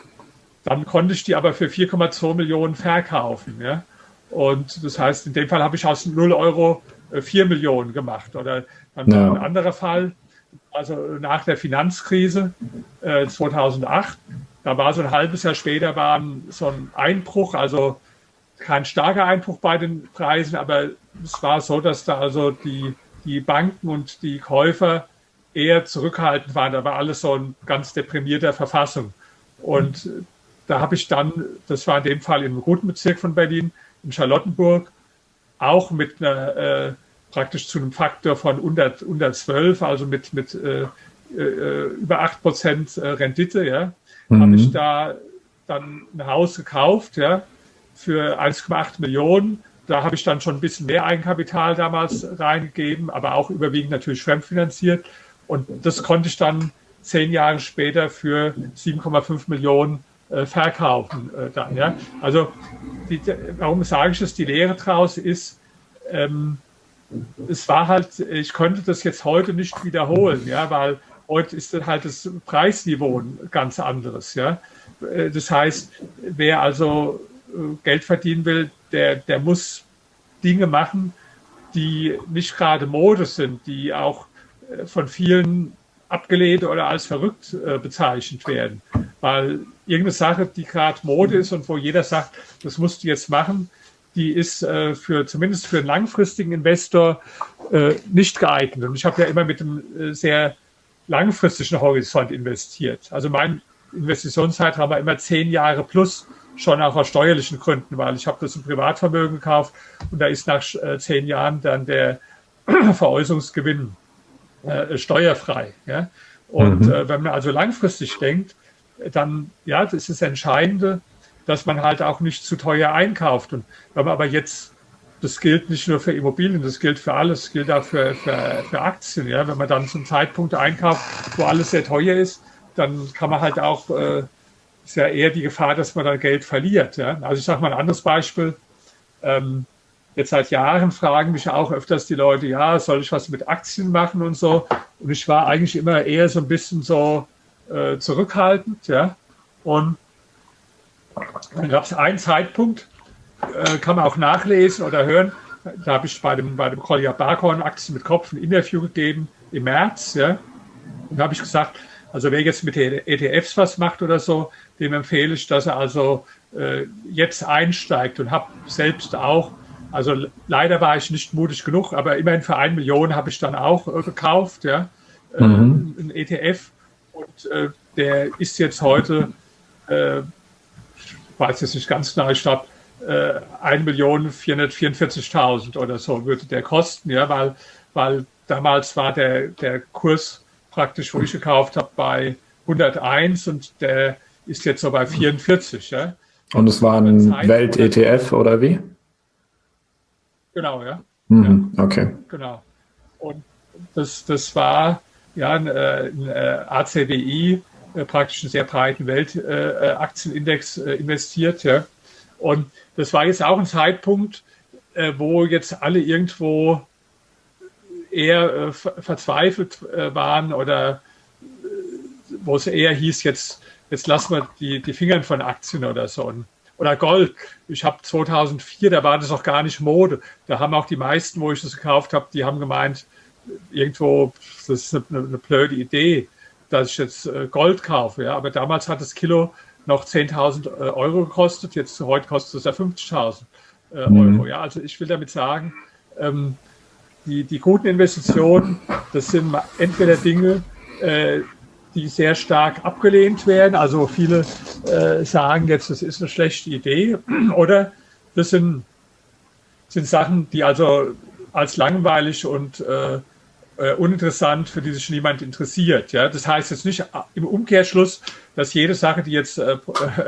[SPEAKER 1] dann konnte ich die aber für 4,2 Millionen verkaufen. Ja? Und das heißt, in dem Fall habe ich aus 0 Euro 4 äh, Millionen gemacht. Oder dann ja. ein anderer Fall, also nach der Finanzkrise äh, 2008, da war so ein halbes Jahr später war so ein Einbruch, also kein starker Einbruch bei den Preisen, aber es war so, dass da also die, die Banken und die Käufer eher zurückhaltend waren. Da war alles so in ganz deprimierter Verfassung. Und da habe ich dann, das war in dem Fall im guten Bezirk von Berlin, in Charlottenburg, auch mit einer äh, praktisch zu einem Faktor von unter, unter 12, also mit, mit äh, äh, über 8 Prozent äh, Rendite, ja, mhm. habe ich da dann ein Haus gekauft, ja, für 1,8 Millionen. Da habe ich dann schon ein bisschen mehr Eigenkapital damals reingegeben, aber auch überwiegend natürlich fremdfinanziert. Und das konnte ich dann zehn Jahre später für 7,5 Millionen verkaufen äh, dann. Ja? Also die, warum sage ich das? Die Lehre daraus ist, ähm, es war halt, ich könnte das jetzt heute nicht wiederholen, ja, weil heute ist halt das Preisniveau ein ganz anderes, ja. Äh, das heißt, wer also äh, Geld verdienen will, der, der muss Dinge machen, die nicht gerade Mode sind, die auch von vielen abgelehnt oder als verrückt äh, bezeichnet werden. Weil irgendeine Sache, die gerade Mode ist und wo jeder sagt, das musst du jetzt machen, die ist äh, für zumindest für einen langfristigen Investor äh, nicht geeignet. Und ich habe ja immer mit einem äh, sehr langfristigen Horizont investiert. Also mein Investitionszeitraum war immer zehn Jahre plus, schon auch aus steuerlichen Gründen, weil ich habe das im Privatvermögen gekauft und da ist nach äh, zehn Jahren dann der Veräußerungsgewinn äh, steuerfrei. Ja? Und mhm. äh, wenn man also langfristig denkt, dann, ja, das ist das Entscheidende, dass man halt auch nicht zu teuer einkauft. Und wenn man aber jetzt, das gilt nicht nur für Immobilien, das gilt für alles, das gilt auch für, für, für Aktien. Ja? Wenn man dann zum Zeitpunkt einkauft, wo alles sehr teuer ist, dann kann man halt auch, äh, ist ja eher die Gefahr, dass man dann Geld verliert. Ja? Also ich sage mal ein anderes Beispiel. Ähm, Jetzt seit Jahren fragen mich auch öfters die Leute, ja, soll ich was mit Aktien machen und so. Und ich war eigentlich immer eher so ein bisschen so äh, zurückhaltend, ja. Und dann gab es einen Zeitpunkt, äh, kann man auch nachlesen oder hören. Da habe ich bei dem, bei dem Collier Barkhorn Aktien mit Kopf ein Interview gegeben im März, ja. Und da habe ich gesagt, also wer jetzt mit ETFs was macht oder so, dem empfehle ich, dass er also äh, jetzt einsteigt und habe selbst auch also leider war ich nicht mutig genug, aber immerhin für eine Million habe ich dann auch äh, gekauft, ja, äh, mhm. ein ETF. Und äh, der ist jetzt heute, äh, ich weiß jetzt nicht ganz genau, ich glaube, äh, 1.444.000 oder so würde der kosten, ja, weil, weil damals war der, der Kurs praktisch, wo ich gekauft habe, bei 101 und der ist jetzt so bei 44. Ja.
[SPEAKER 2] Und es war ein Welt-ETF oder wie?
[SPEAKER 1] Genau, ja.
[SPEAKER 2] Mhm, ja. Okay.
[SPEAKER 1] Genau. Und das, das war ja ein, äh, ein äh, ACWI, äh, praktisch einen sehr breiten Weltaktienindex investiert. Ja. Und das war jetzt auch ein Zeitpunkt, wo jetzt alle irgendwo eher verzweifelt waren oder wo es eher hieß, jetzt, jetzt lassen wir die, die Finger von Aktien oder so. Oder Gold. Ich habe 2004, da war das auch gar nicht Mode. Da haben auch die meisten, wo ich das gekauft habe, die haben gemeint, irgendwo, das ist eine, eine blöde Idee, dass ich jetzt äh, Gold kaufe. Ja? Aber damals hat das Kilo noch 10.000 äh, Euro gekostet, jetzt heute kostet es ja 50.000 äh, mhm. Euro. Ja? Also ich will damit sagen, ähm, die, die guten Investitionen, das sind entweder Dinge, äh, die sehr stark abgelehnt werden. Also viele äh, sagen jetzt, das ist eine schlechte Idee. Oder das sind, sind Sachen, die also als langweilig und äh, äh, uninteressant, für die sich niemand interessiert. Ja? Das heißt jetzt nicht im Umkehrschluss, dass jede Sache, die jetzt äh,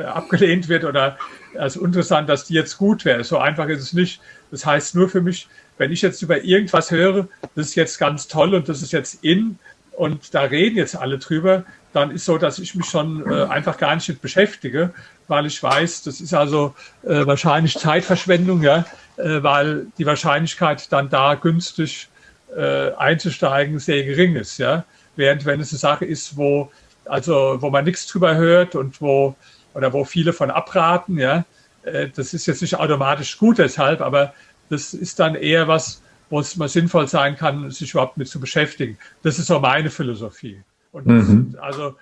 [SPEAKER 1] abgelehnt wird oder als uninteressant, dass die jetzt gut wäre. So einfach ist es nicht. Das heißt nur für mich, wenn ich jetzt über irgendwas höre, das ist jetzt ganz toll und das ist jetzt in und da reden jetzt alle drüber, dann ist so, dass ich mich schon äh, einfach gar nicht mit beschäftige, weil ich weiß, das ist also äh, wahrscheinlich Zeitverschwendung, ja, äh, weil die Wahrscheinlichkeit dann da günstig äh, einzusteigen sehr gering ist, ja. Während wenn es eine Sache ist, wo also wo man nichts drüber hört und wo oder wo viele von abraten, ja, äh, das ist jetzt nicht automatisch gut deshalb, aber das ist dann eher was, wo es mal sinnvoll sein kann, sich überhaupt mit zu beschäftigen. Das ist so meine Philosophie. Und mhm. also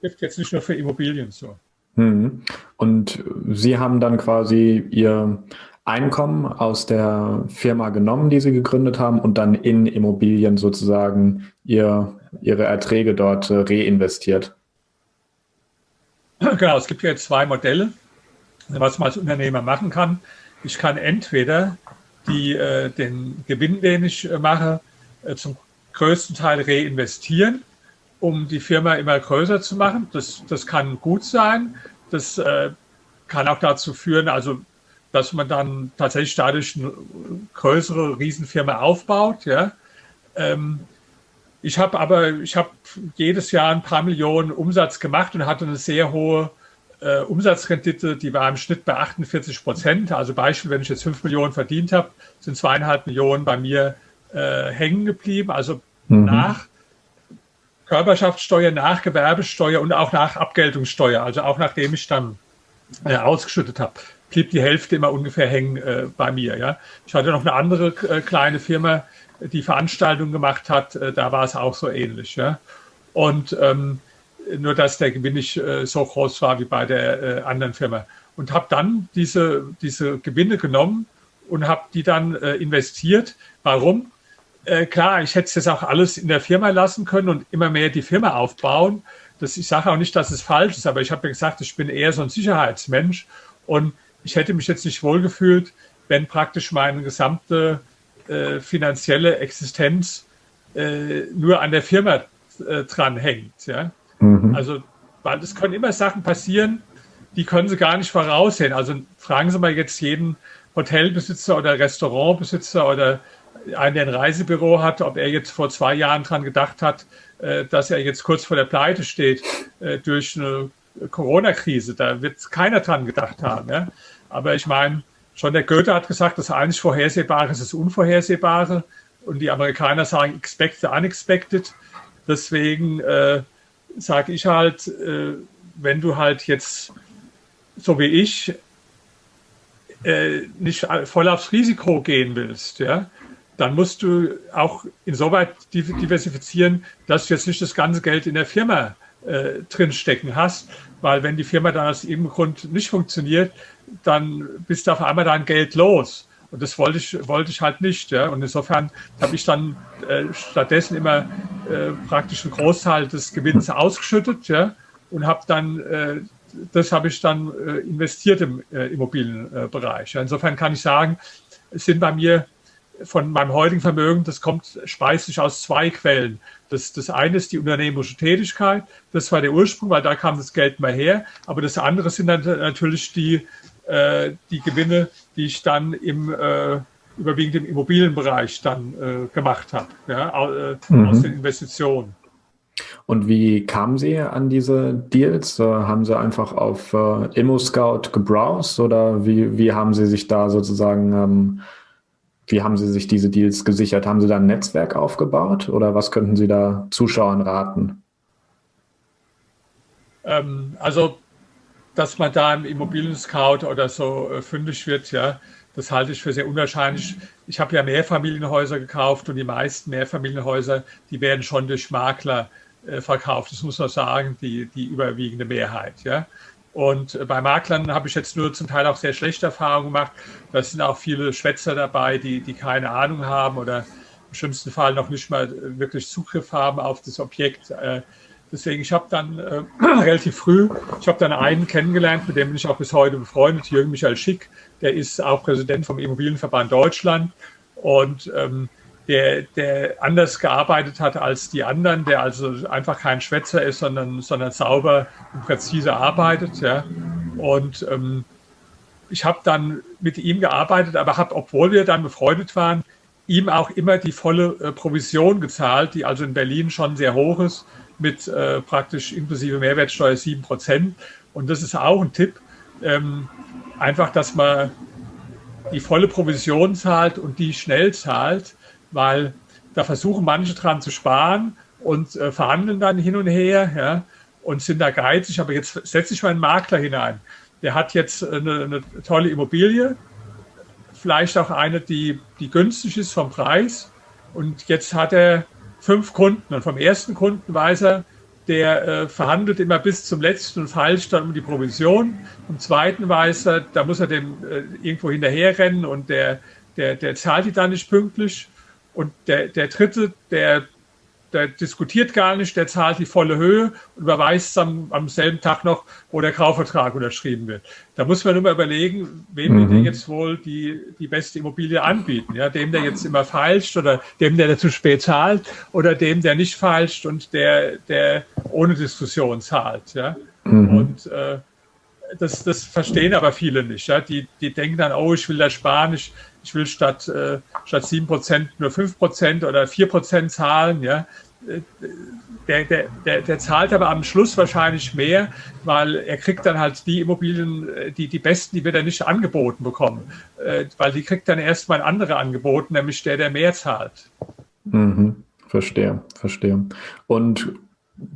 [SPEAKER 1] trifft jetzt nicht nur für Immobilien so.
[SPEAKER 2] Mhm. Und Sie haben dann quasi Ihr Einkommen aus der Firma genommen, die Sie gegründet haben, und dann in Immobilien sozusagen ihr, Ihre Erträge dort äh, reinvestiert.
[SPEAKER 1] Genau, es gibt jetzt zwei Modelle, was man als Unternehmer machen kann. Ich kann entweder die, äh, den Gewinn, den ich äh, mache, äh, zum größten Teil reinvestieren, um die Firma immer größer zu machen. Das, das kann gut sein. Das äh, kann auch dazu führen, also dass man dann tatsächlich dadurch eine größere Riesenfirma aufbaut. Ja. Ähm, ich habe aber, ich habe jedes Jahr ein paar Millionen Umsatz gemacht und hatte eine sehr hohe äh, Umsatzrendite, die war im Schnitt bei 48 Prozent. Also Beispiel, wenn ich jetzt 5 Millionen verdient habe, sind zweieinhalb Millionen bei mir äh, hängen geblieben. Also mhm. nach Körperschaftssteuer, nach Gewerbesteuer und auch nach Abgeltungssteuer, also auch nachdem ich dann äh, ausgeschüttet habe, blieb die Hälfte immer ungefähr hängen äh, bei mir. Ja. Ich hatte noch eine andere äh, kleine Firma, die Veranstaltungen gemacht hat, äh, da war es auch so ähnlich. Ja. Und ähm, nur dass der Gewinn nicht äh, so groß war wie bei der äh, anderen Firma. Und habe dann diese, diese Gewinne genommen und habe die dann äh, investiert. Warum? Äh, klar, ich hätte jetzt auch alles in der Firma lassen können und immer mehr die Firma aufbauen. Das, ich sage auch nicht, dass es falsch ist, aber ich habe ja gesagt, ich bin eher so ein Sicherheitsmensch und ich hätte mich jetzt nicht wohlgefühlt, wenn praktisch meine gesamte äh, finanzielle Existenz äh, nur an der Firma äh, dranhängt. Ja? Mhm. Also, es können immer Sachen passieren, die können Sie gar nicht voraussehen. Also fragen Sie mal jetzt jeden Hotelbesitzer oder Restaurantbesitzer oder einen, der ein Reisebüro hat, ob er jetzt vor zwei Jahren dran gedacht hat, äh, dass er jetzt kurz vor der Pleite steht äh, durch eine Corona-Krise. Da wird keiner dran gedacht haben. Aber ich meine, schon der Goethe hat gesagt, das einzig Vorhersehbare ist das Unvorhersehbare. Und die Amerikaner sagen expect the unexpected. Deswegen äh, sage ich halt, äh, wenn du halt jetzt, so wie ich, äh, nicht voll aufs Risiko gehen willst, ja, dann musst du auch insoweit diversifizieren, dass du jetzt nicht das ganze Geld in der Firma äh, drinstecken hast, weil wenn die Firma dann aus irgendeinem Grund nicht funktioniert, dann bist du auf einmal dein Geld los. Und das wollte ich, wollte ich halt nicht. Ja? Und insofern habe ich dann äh, stattdessen immer äh, praktisch einen Großteil des Gewinns ausgeschüttet ja? und habe dann, äh, das habe ich dann äh, investiert im äh, Immobilienbereich. Ja? Insofern kann ich sagen, es sind bei mir von meinem heutigen Vermögen, das kommt, speist sich aus zwei Quellen. Das, das eine ist die unternehmerische Tätigkeit, das war der Ursprung, weil da kam das Geld mal her. Aber das andere sind dann natürlich die, äh, die Gewinne, die ich dann im äh, überwiegend im Immobilienbereich dann äh, gemacht habe, ja, äh, mhm. aus den Investitionen.
[SPEAKER 2] Und wie kamen Sie an diese Deals? Äh, haben Sie einfach auf äh, ImmoScout gebrowst oder wie, wie haben Sie sich da sozusagen, ähm, wie haben Sie sich diese Deals gesichert? Haben Sie da ein Netzwerk aufgebaut oder was könnten Sie da Zuschauern raten?
[SPEAKER 1] Ähm, also, dass man da im Immobilien-Scout oder so äh, fündig wird, ja, das halte ich für sehr unwahrscheinlich. Ich habe ja Mehrfamilienhäuser gekauft und die meisten Mehrfamilienhäuser, die werden schon durch Makler äh, verkauft. Das muss man sagen, die, die überwiegende Mehrheit. Ja. Und äh, bei Maklern habe ich jetzt nur zum Teil auch sehr schlechte Erfahrungen gemacht. Da sind auch viele Schwätzer dabei, die, die keine Ahnung haben oder im schlimmsten Fall noch nicht mal wirklich Zugriff haben auf das Objekt. Deswegen, ich habe dann äh, relativ früh, ich habe dann einen kennengelernt, mit dem bin ich auch bis heute befreundet, Jürgen Michael Schick, der ist auch Präsident vom Immobilienverband Deutschland und ähm, der, der anders gearbeitet hat als die anderen, der also einfach kein Schwätzer ist, sondern, sondern sauber und präzise arbeitet. Ja. Und ähm, ich habe dann mit ihm gearbeitet, aber habe, obwohl wir dann befreundet waren, ihm auch immer die volle äh, Provision gezahlt, die also in Berlin schon sehr hoch ist, mit äh, praktisch inklusive Mehrwertsteuer 7 Prozent. Und das ist auch ein Tipp, ähm, einfach, dass man die volle Provision zahlt und die schnell zahlt, weil da versuchen manche dran zu sparen und äh, verhandeln dann hin und her ja, und sind da geizig. Aber jetzt setze ich mal einen Makler hinein. Der hat jetzt eine, eine tolle Immobilie, vielleicht auch eine, die, die günstig ist vom Preis. Und jetzt hat er fünf Kunden. Und vom ersten Kunden weiß er, der äh, verhandelt immer bis zum letzten und feilscht dann um die Provision. Vom zweiten weiß er, da muss er dem äh, irgendwo hinterherrennen und der, der, der zahlt die dann nicht pünktlich. Und der, der dritte, der der diskutiert gar nicht, der zahlt die volle Höhe und überweist am, am selben Tag noch, wo der Kaufvertrag unterschrieben wird. Da muss man nur mal überlegen, wem mhm. wir jetzt wohl die, die beste Immobilie anbieten. Ja, dem, der jetzt immer feilscht oder dem, der zu spät zahlt oder dem, der nicht feilscht und der, der ohne Diskussion zahlt. Ja. Mhm. Und äh, das, das verstehen aber viele nicht. Ja. Die, die denken dann, oh, ich will da sparen, ich, ich will statt, äh, statt 7% nur 5% oder 4% zahlen. Ja. Der, der, der, der zahlt aber am Schluss wahrscheinlich mehr, weil er kriegt dann halt die Immobilien, die, die besten, die wird er nicht angeboten bekommen. Äh, weil die kriegt dann erstmal andere angeboten, nämlich der, der mehr zahlt.
[SPEAKER 2] Mhm. Verstehe, verstehe. Und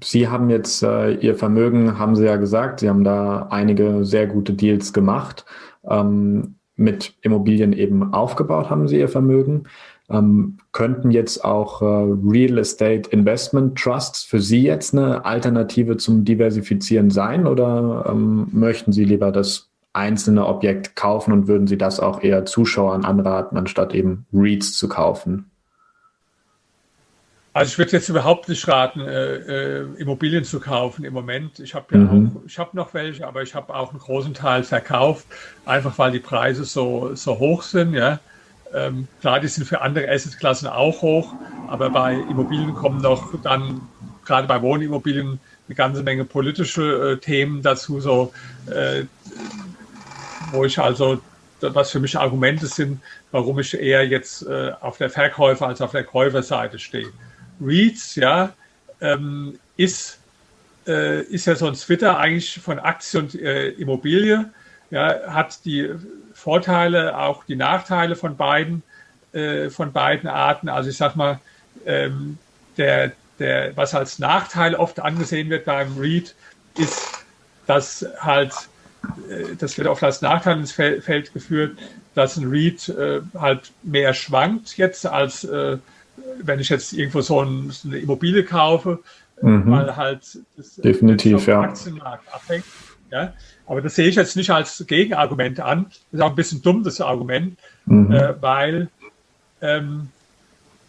[SPEAKER 2] Sie haben jetzt äh, Ihr Vermögen, haben Sie ja gesagt, Sie haben da einige sehr gute Deals gemacht. Ähm, mit Immobilien eben aufgebaut haben Sie Ihr Vermögen. Ähm, könnten jetzt auch äh, Real Estate Investment Trusts für Sie jetzt eine Alternative zum Diversifizieren sein oder ähm, möchten Sie lieber das einzelne Objekt kaufen und würden Sie das auch eher Zuschauern anraten, anstatt eben REITs zu kaufen?
[SPEAKER 1] Also ich würde jetzt überhaupt nicht raten, äh, äh, Immobilien zu kaufen im Moment. Ich habe ja mhm. auch, ich habe noch welche, aber ich habe auch einen großen Teil verkauft, einfach weil die Preise so, so hoch sind. Ja. Ähm, klar, die sind für andere Assetklassen auch hoch, aber bei Immobilien kommen noch dann, gerade bei Wohnimmobilien, eine ganze Menge politische äh, Themen dazu, so, äh, wo ich also, was für mich Argumente sind, warum ich eher jetzt äh, auf der Verkäufer- als auf der Käuferseite stehe. REITs, ja, ähm, ist, äh, ist ja so ein Twitter eigentlich von Aktie und äh, Immobilie, ja, hat die Vorteile, auch die Nachteile von beiden, äh, von beiden Arten. Also ich sag mal, ähm, der, der, was als Nachteil oft angesehen wird beim REIT, ist, dass halt, äh, das wird oft als Nachteil ins Feld geführt, dass ein REIT äh, halt mehr schwankt jetzt als äh, wenn ich jetzt irgendwo so, ein, so eine Immobilie kaufe, äh, mhm. weil halt
[SPEAKER 2] das äh, definitiv
[SPEAKER 1] ja. Aktienmarkt abhängt. Ja? Aber das sehe ich jetzt nicht als Gegenargument an. Das ist auch ein bisschen dumm, das Argument, mhm. äh, weil ähm,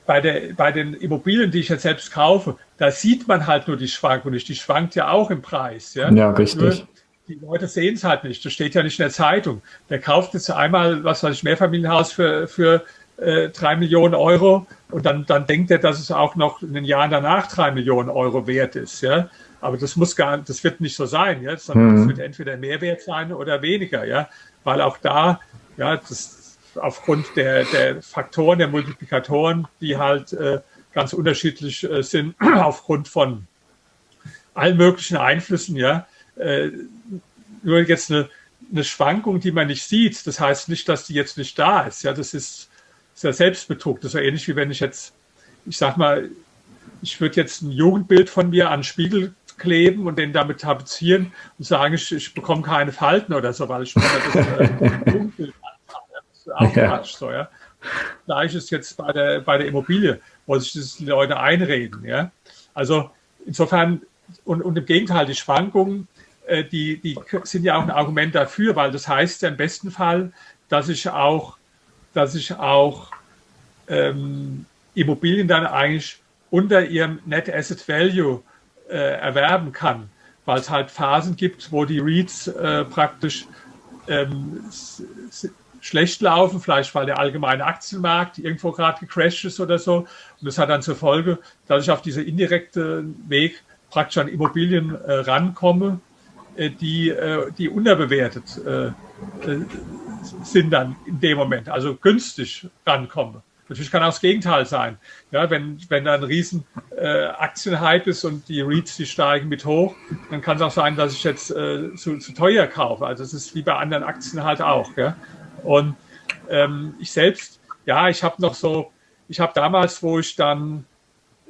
[SPEAKER 1] bei, der, bei den Immobilien, die ich jetzt selbst kaufe, da sieht man halt nur die Schwankung nicht. Die schwankt ja auch im Preis. Ja,
[SPEAKER 2] ja richtig. Nur
[SPEAKER 1] die Leute sehen es halt nicht. Das steht ja nicht in der Zeitung. Der kauft jetzt einmal, was weiß ich, Mehrfamilienhaus für, für äh, drei Millionen Euro und dann, dann denkt er, dass es auch noch in den Jahren danach drei Millionen Euro wert ist. Ja? Aber das muss gar, das wird nicht so sein, ja? sondern mhm. das wird entweder mehr wert sein oder weniger, ja, weil auch da, ja, das aufgrund der, der Faktoren, der Multiplikatoren, die halt äh, ganz unterschiedlich äh, sind, aufgrund von allen möglichen Einflüssen, ja, äh, nur jetzt eine, eine Schwankung, die man nicht sieht, das heißt nicht, dass die jetzt nicht da ist. Ja, das ist ist ja Selbstbetrug. Das ist ja ähnlich wie wenn ich jetzt, ich sag mal, ich würde jetzt ein Jugendbild von mir an den Spiegel kleben und den damit tapezieren und sagen, ich, ich bekomme keine Falten oder so, weil ich das äh, dunkel Das ist auch ja. Quatsch, so, ja. Gleiches jetzt bei der, bei der Immobilie, wo sich das die Leute einreden, ja. Also insofern, und, und im Gegenteil, die Schwankungen, äh, die, die sind ja auch ein Argument dafür, weil das heißt ja im besten Fall, dass ich auch, dass ich auch ähm, Immobilien dann eigentlich unter ihrem Net Asset Value äh, erwerben kann, weil es halt Phasen gibt, wo die REITs äh, praktisch ähm, schlecht laufen, vielleicht weil der allgemeine Aktienmarkt irgendwo gerade gecrashed ist oder so. Und das hat dann zur Folge, dass ich auf diese indirekte Weg praktisch an Immobilien äh, rankomme, äh, die, äh, die unterbewertet äh, sind dann in dem Moment, also günstig rankomme. Natürlich kann auch das Gegenteil sein. Ja, wenn, wenn da ein riesen äh, Aktienhype ist und die REITs, die steigen mit hoch, dann kann es auch sein, dass ich jetzt äh, zu, zu teuer kaufe. Also es ist wie bei anderen Aktien halt auch. Ja? Und ähm, ich selbst, ja, ich habe noch so, ich habe damals, wo ich dann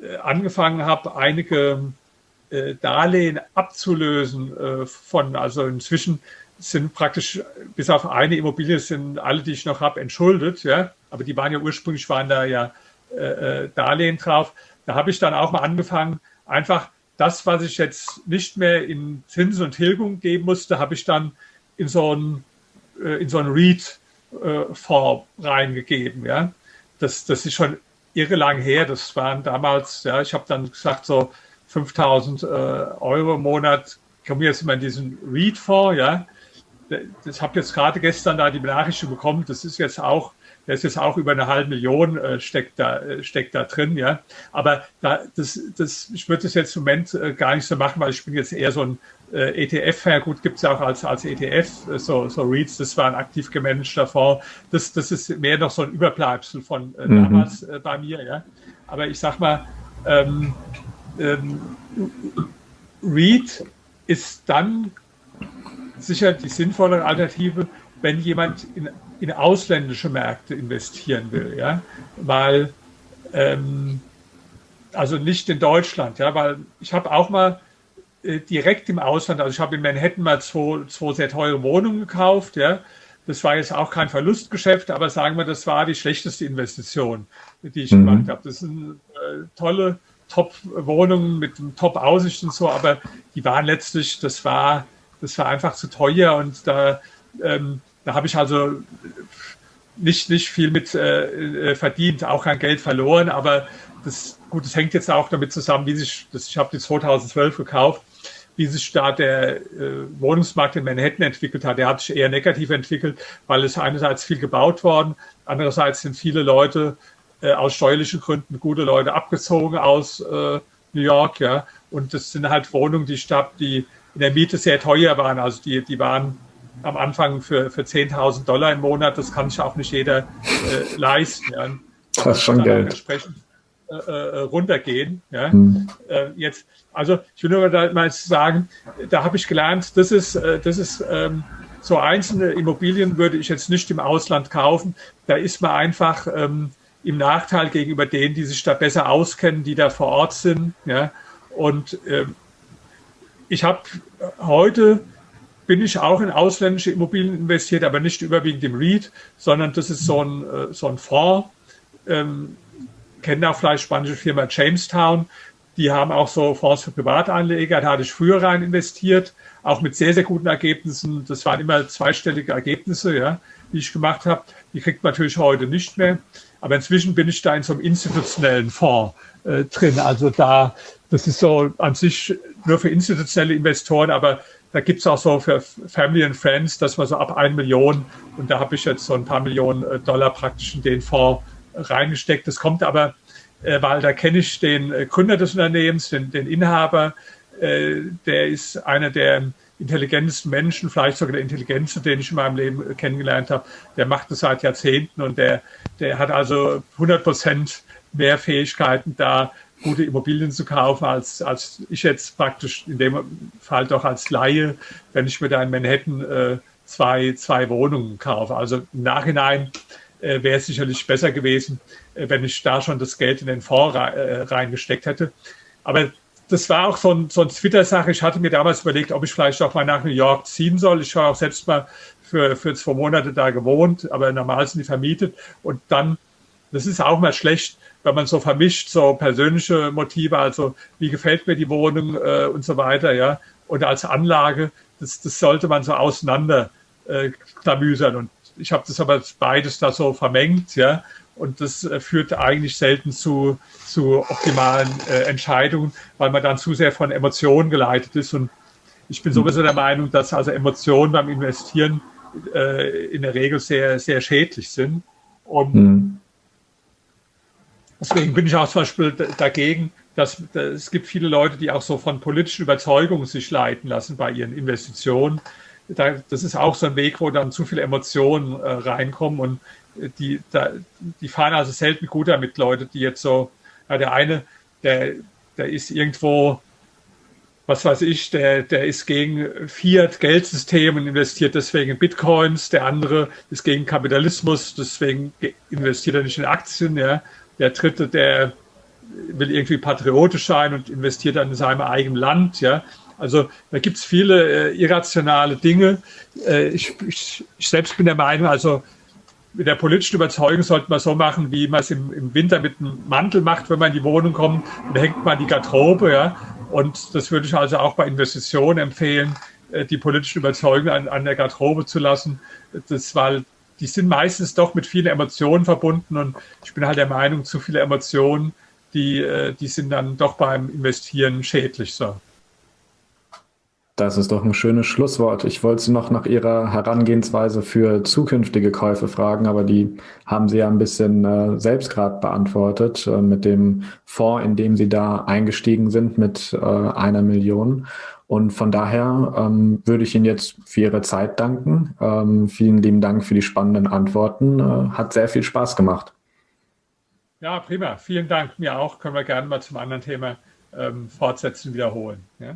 [SPEAKER 1] äh, angefangen habe, einige äh, Darlehen abzulösen äh, von, also inzwischen sind praktisch bis auf eine Immobilie sind alle, die ich noch habe, entschuldet, ja. Aber die waren ja ursprünglich waren da ja äh, äh, Darlehen drauf. Da habe ich dann auch mal angefangen, einfach das, was ich jetzt nicht mehr in Zinsen und Tilgung geben musste, habe ich dann in so ein äh, in so ein REIT äh, reingegeben, ja. Das, das ist schon irre lang her. Das waren damals, ja, ich habe dann gesagt, so 5000 äh, Euro im Monat kommen jetzt immer in diesen REIT-Fonds, ja das habe jetzt gerade gestern da die Benachrichtigung bekommen, das ist jetzt auch, der ist jetzt auch über eine halbe Million äh, steckt da äh, steckt da drin, ja. Aber da, das, das, ich würde das jetzt im Moment äh, gar nicht so machen, weil ich bin jetzt eher so ein äh, ETF. Ja, gut, gibt es ja auch als als ETF äh, so so REITs. Das war ein aktiv gemanagter Fonds. Das das ist mehr noch so ein Überbleibsel von mhm. damals bei mir, ja. Aber ich sag mal, ähm, ähm, REIT ist dann sicher die sinnvollere Alternative, wenn jemand in, in ausländische Märkte investieren will, ja, weil ähm, also nicht in Deutschland, ja, weil ich habe auch mal äh, direkt im Ausland, also ich habe in Manhattan mal zwei, zwei sehr teure Wohnungen gekauft, ja. Das war jetzt auch kein Verlustgeschäft, aber sagen wir, das war die schlechteste Investition, die ich mhm. gemacht habe. Das sind äh, tolle Top-Wohnungen mit Top-Aussicht und so, aber die waren letztlich, das war das war einfach zu teuer und da, ähm, da habe ich also nicht, nicht viel mit äh, äh, verdient, auch kein Geld verloren, aber das, gut, das hängt jetzt auch damit zusammen, wie sich, das, ich habe die 2012 gekauft, wie sich da der äh, Wohnungsmarkt in Manhattan entwickelt hat. Der hat sich eher negativ entwickelt, weil es einerseits viel gebaut worden, andererseits sind viele Leute äh, aus steuerlichen Gründen, gute Leute abgezogen aus äh, New York, ja, und das sind halt Wohnungen, die Stadt, die in der Miete sehr teuer waren. Also die, die waren am Anfang für, für 10.000 Dollar im Monat. Das kann sich auch nicht jeder äh, leisten. Ja.
[SPEAKER 2] Das ist schon Geld.
[SPEAKER 1] Entsprechend äh, äh, runtergehen. Ja. Hm. Äh, jetzt, also ich will nur mal sagen, da habe ich gelernt, das ist, äh, das ist ähm, so einzelne Immobilien würde ich jetzt nicht im Ausland kaufen. Da ist man einfach ähm, im Nachteil gegenüber denen, die sich da besser auskennen, die da vor Ort sind. Ja. Und ähm, ich habe heute bin ich auch in ausländische Immobilien investiert, aber nicht überwiegend im REIT, sondern das ist so ein, äh, so ein Fonds. Ähm, kennen auch vielleicht spanische Firma Jamestown. Die haben auch so Fonds für Privatanleger. Da hatte ich früher rein investiert, auch mit sehr, sehr guten Ergebnissen. Das waren immer zweistellige Ergebnisse, ja, die ich gemacht habe. Die kriegt man natürlich heute nicht mehr. Aber inzwischen bin ich da in so einem institutionellen Fonds äh, drin. Also da, das ist so an sich nur für institutionelle Investoren, aber da gibt es auch so für Family and Friends, dass man so ab 1 Million und da habe ich jetzt so ein paar Millionen äh, Dollar praktisch in den Fonds reingesteckt. Das kommt aber, äh, weil da kenne ich den äh, Gründer des Unternehmens, den, den Inhaber, äh, der ist einer der intelligentesten Menschen, vielleicht sogar der intelligenteste, den ich in meinem Leben äh, kennengelernt habe. Der macht das seit Jahrzehnten und der, der hat also 100 Prozent mehr Fähigkeiten da, gute Immobilien zu kaufen, als, als ich jetzt praktisch in dem Fall doch als Laie, wenn ich mir da in Manhattan äh, zwei, zwei Wohnungen kaufe. Also im Nachhinein äh, wäre es sicherlich besser gewesen, äh, wenn ich da schon das Geld in den Fonds äh, reingesteckt hätte. Aber das war auch so ein Twitter-Sache. Ich hatte mir damals überlegt, ob ich vielleicht auch mal nach New York ziehen soll. Ich habe auch selbst mal für, für zwei Monate da gewohnt, aber normal sind die vermietet. Und dann, das ist auch mal schlecht, wenn man so vermischt, so persönliche Motive, also wie gefällt mir die Wohnung äh, und so weiter, ja. Und als Anlage, das, das sollte man so auseinander äh, klamüsern. Und ich habe das aber beides da so vermengt, ja. Und das äh, führt eigentlich selten zu, zu optimalen äh, Entscheidungen, weil man dann zu sehr von Emotionen geleitet ist. Und ich bin sowieso der Meinung, dass also Emotionen beim Investieren äh, in der Regel sehr, sehr schädlich sind. Und mhm. deswegen bin ich auch zum Beispiel dagegen, dass, dass, es gibt viele Leute, die auch so von politischen Überzeugungen sich leiten lassen bei ihren Investitionen. Da, das ist auch so ein Weg, wo dann zu viele Emotionen äh, reinkommen und die, da, die fahren also selten gut damit, Leute, die jetzt so, ja, der eine, der, der ist irgendwo, was weiß ich, der, der ist gegen Fiat-Geldsystem und investiert deswegen in Bitcoins, der andere ist gegen Kapitalismus, deswegen investiert er nicht in Aktien, ja. Der dritte, der will irgendwie patriotisch sein und investiert dann in seinem eigenen Land, ja. Also da gibt es viele äh, irrationale Dinge. Äh, ich, ich, ich selbst bin der Meinung, also mit der politischen Überzeugung sollte man so machen, wie man es im, im Winter mit einem Mantel macht, wenn man in die Wohnung kommt, dann hängt man die Garderobe, ja. Und das würde ich also auch bei Investitionen empfehlen, äh, die politischen Überzeugungen an, an der Garderobe zu lassen. Das, weil die sind meistens doch mit vielen Emotionen verbunden und ich bin halt der Meinung, zu viele Emotionen, die, äh, die sind dann doch beim Investieren schädlich so.
[SPEAKER 2] Das ist doch ein schönes Schlusswort. Ich wollte Sie noch nach Ihrer Herangehensweise für zukünftige Käufe fragen, aber die haben Sie ja ein bisschen äh, selbst gerade beantwortet äh, mit dem Fonds, in dem Sie da eingestiegen sind mit äh, einer Million. Und von daher ähm, würde ich Ihnen jetzt für Ihre Zeit danken. Ähm, vielen lieben Dank für die spannenden Antworten. Äh, hat sehr viel Spaß gemacht.
[SPEAKER 1] Ja, prima. Vielen Dank. Mir auch. Können wir gerne mal zum anderen Thema ähm, fortsetzen, wiederholen. Ja?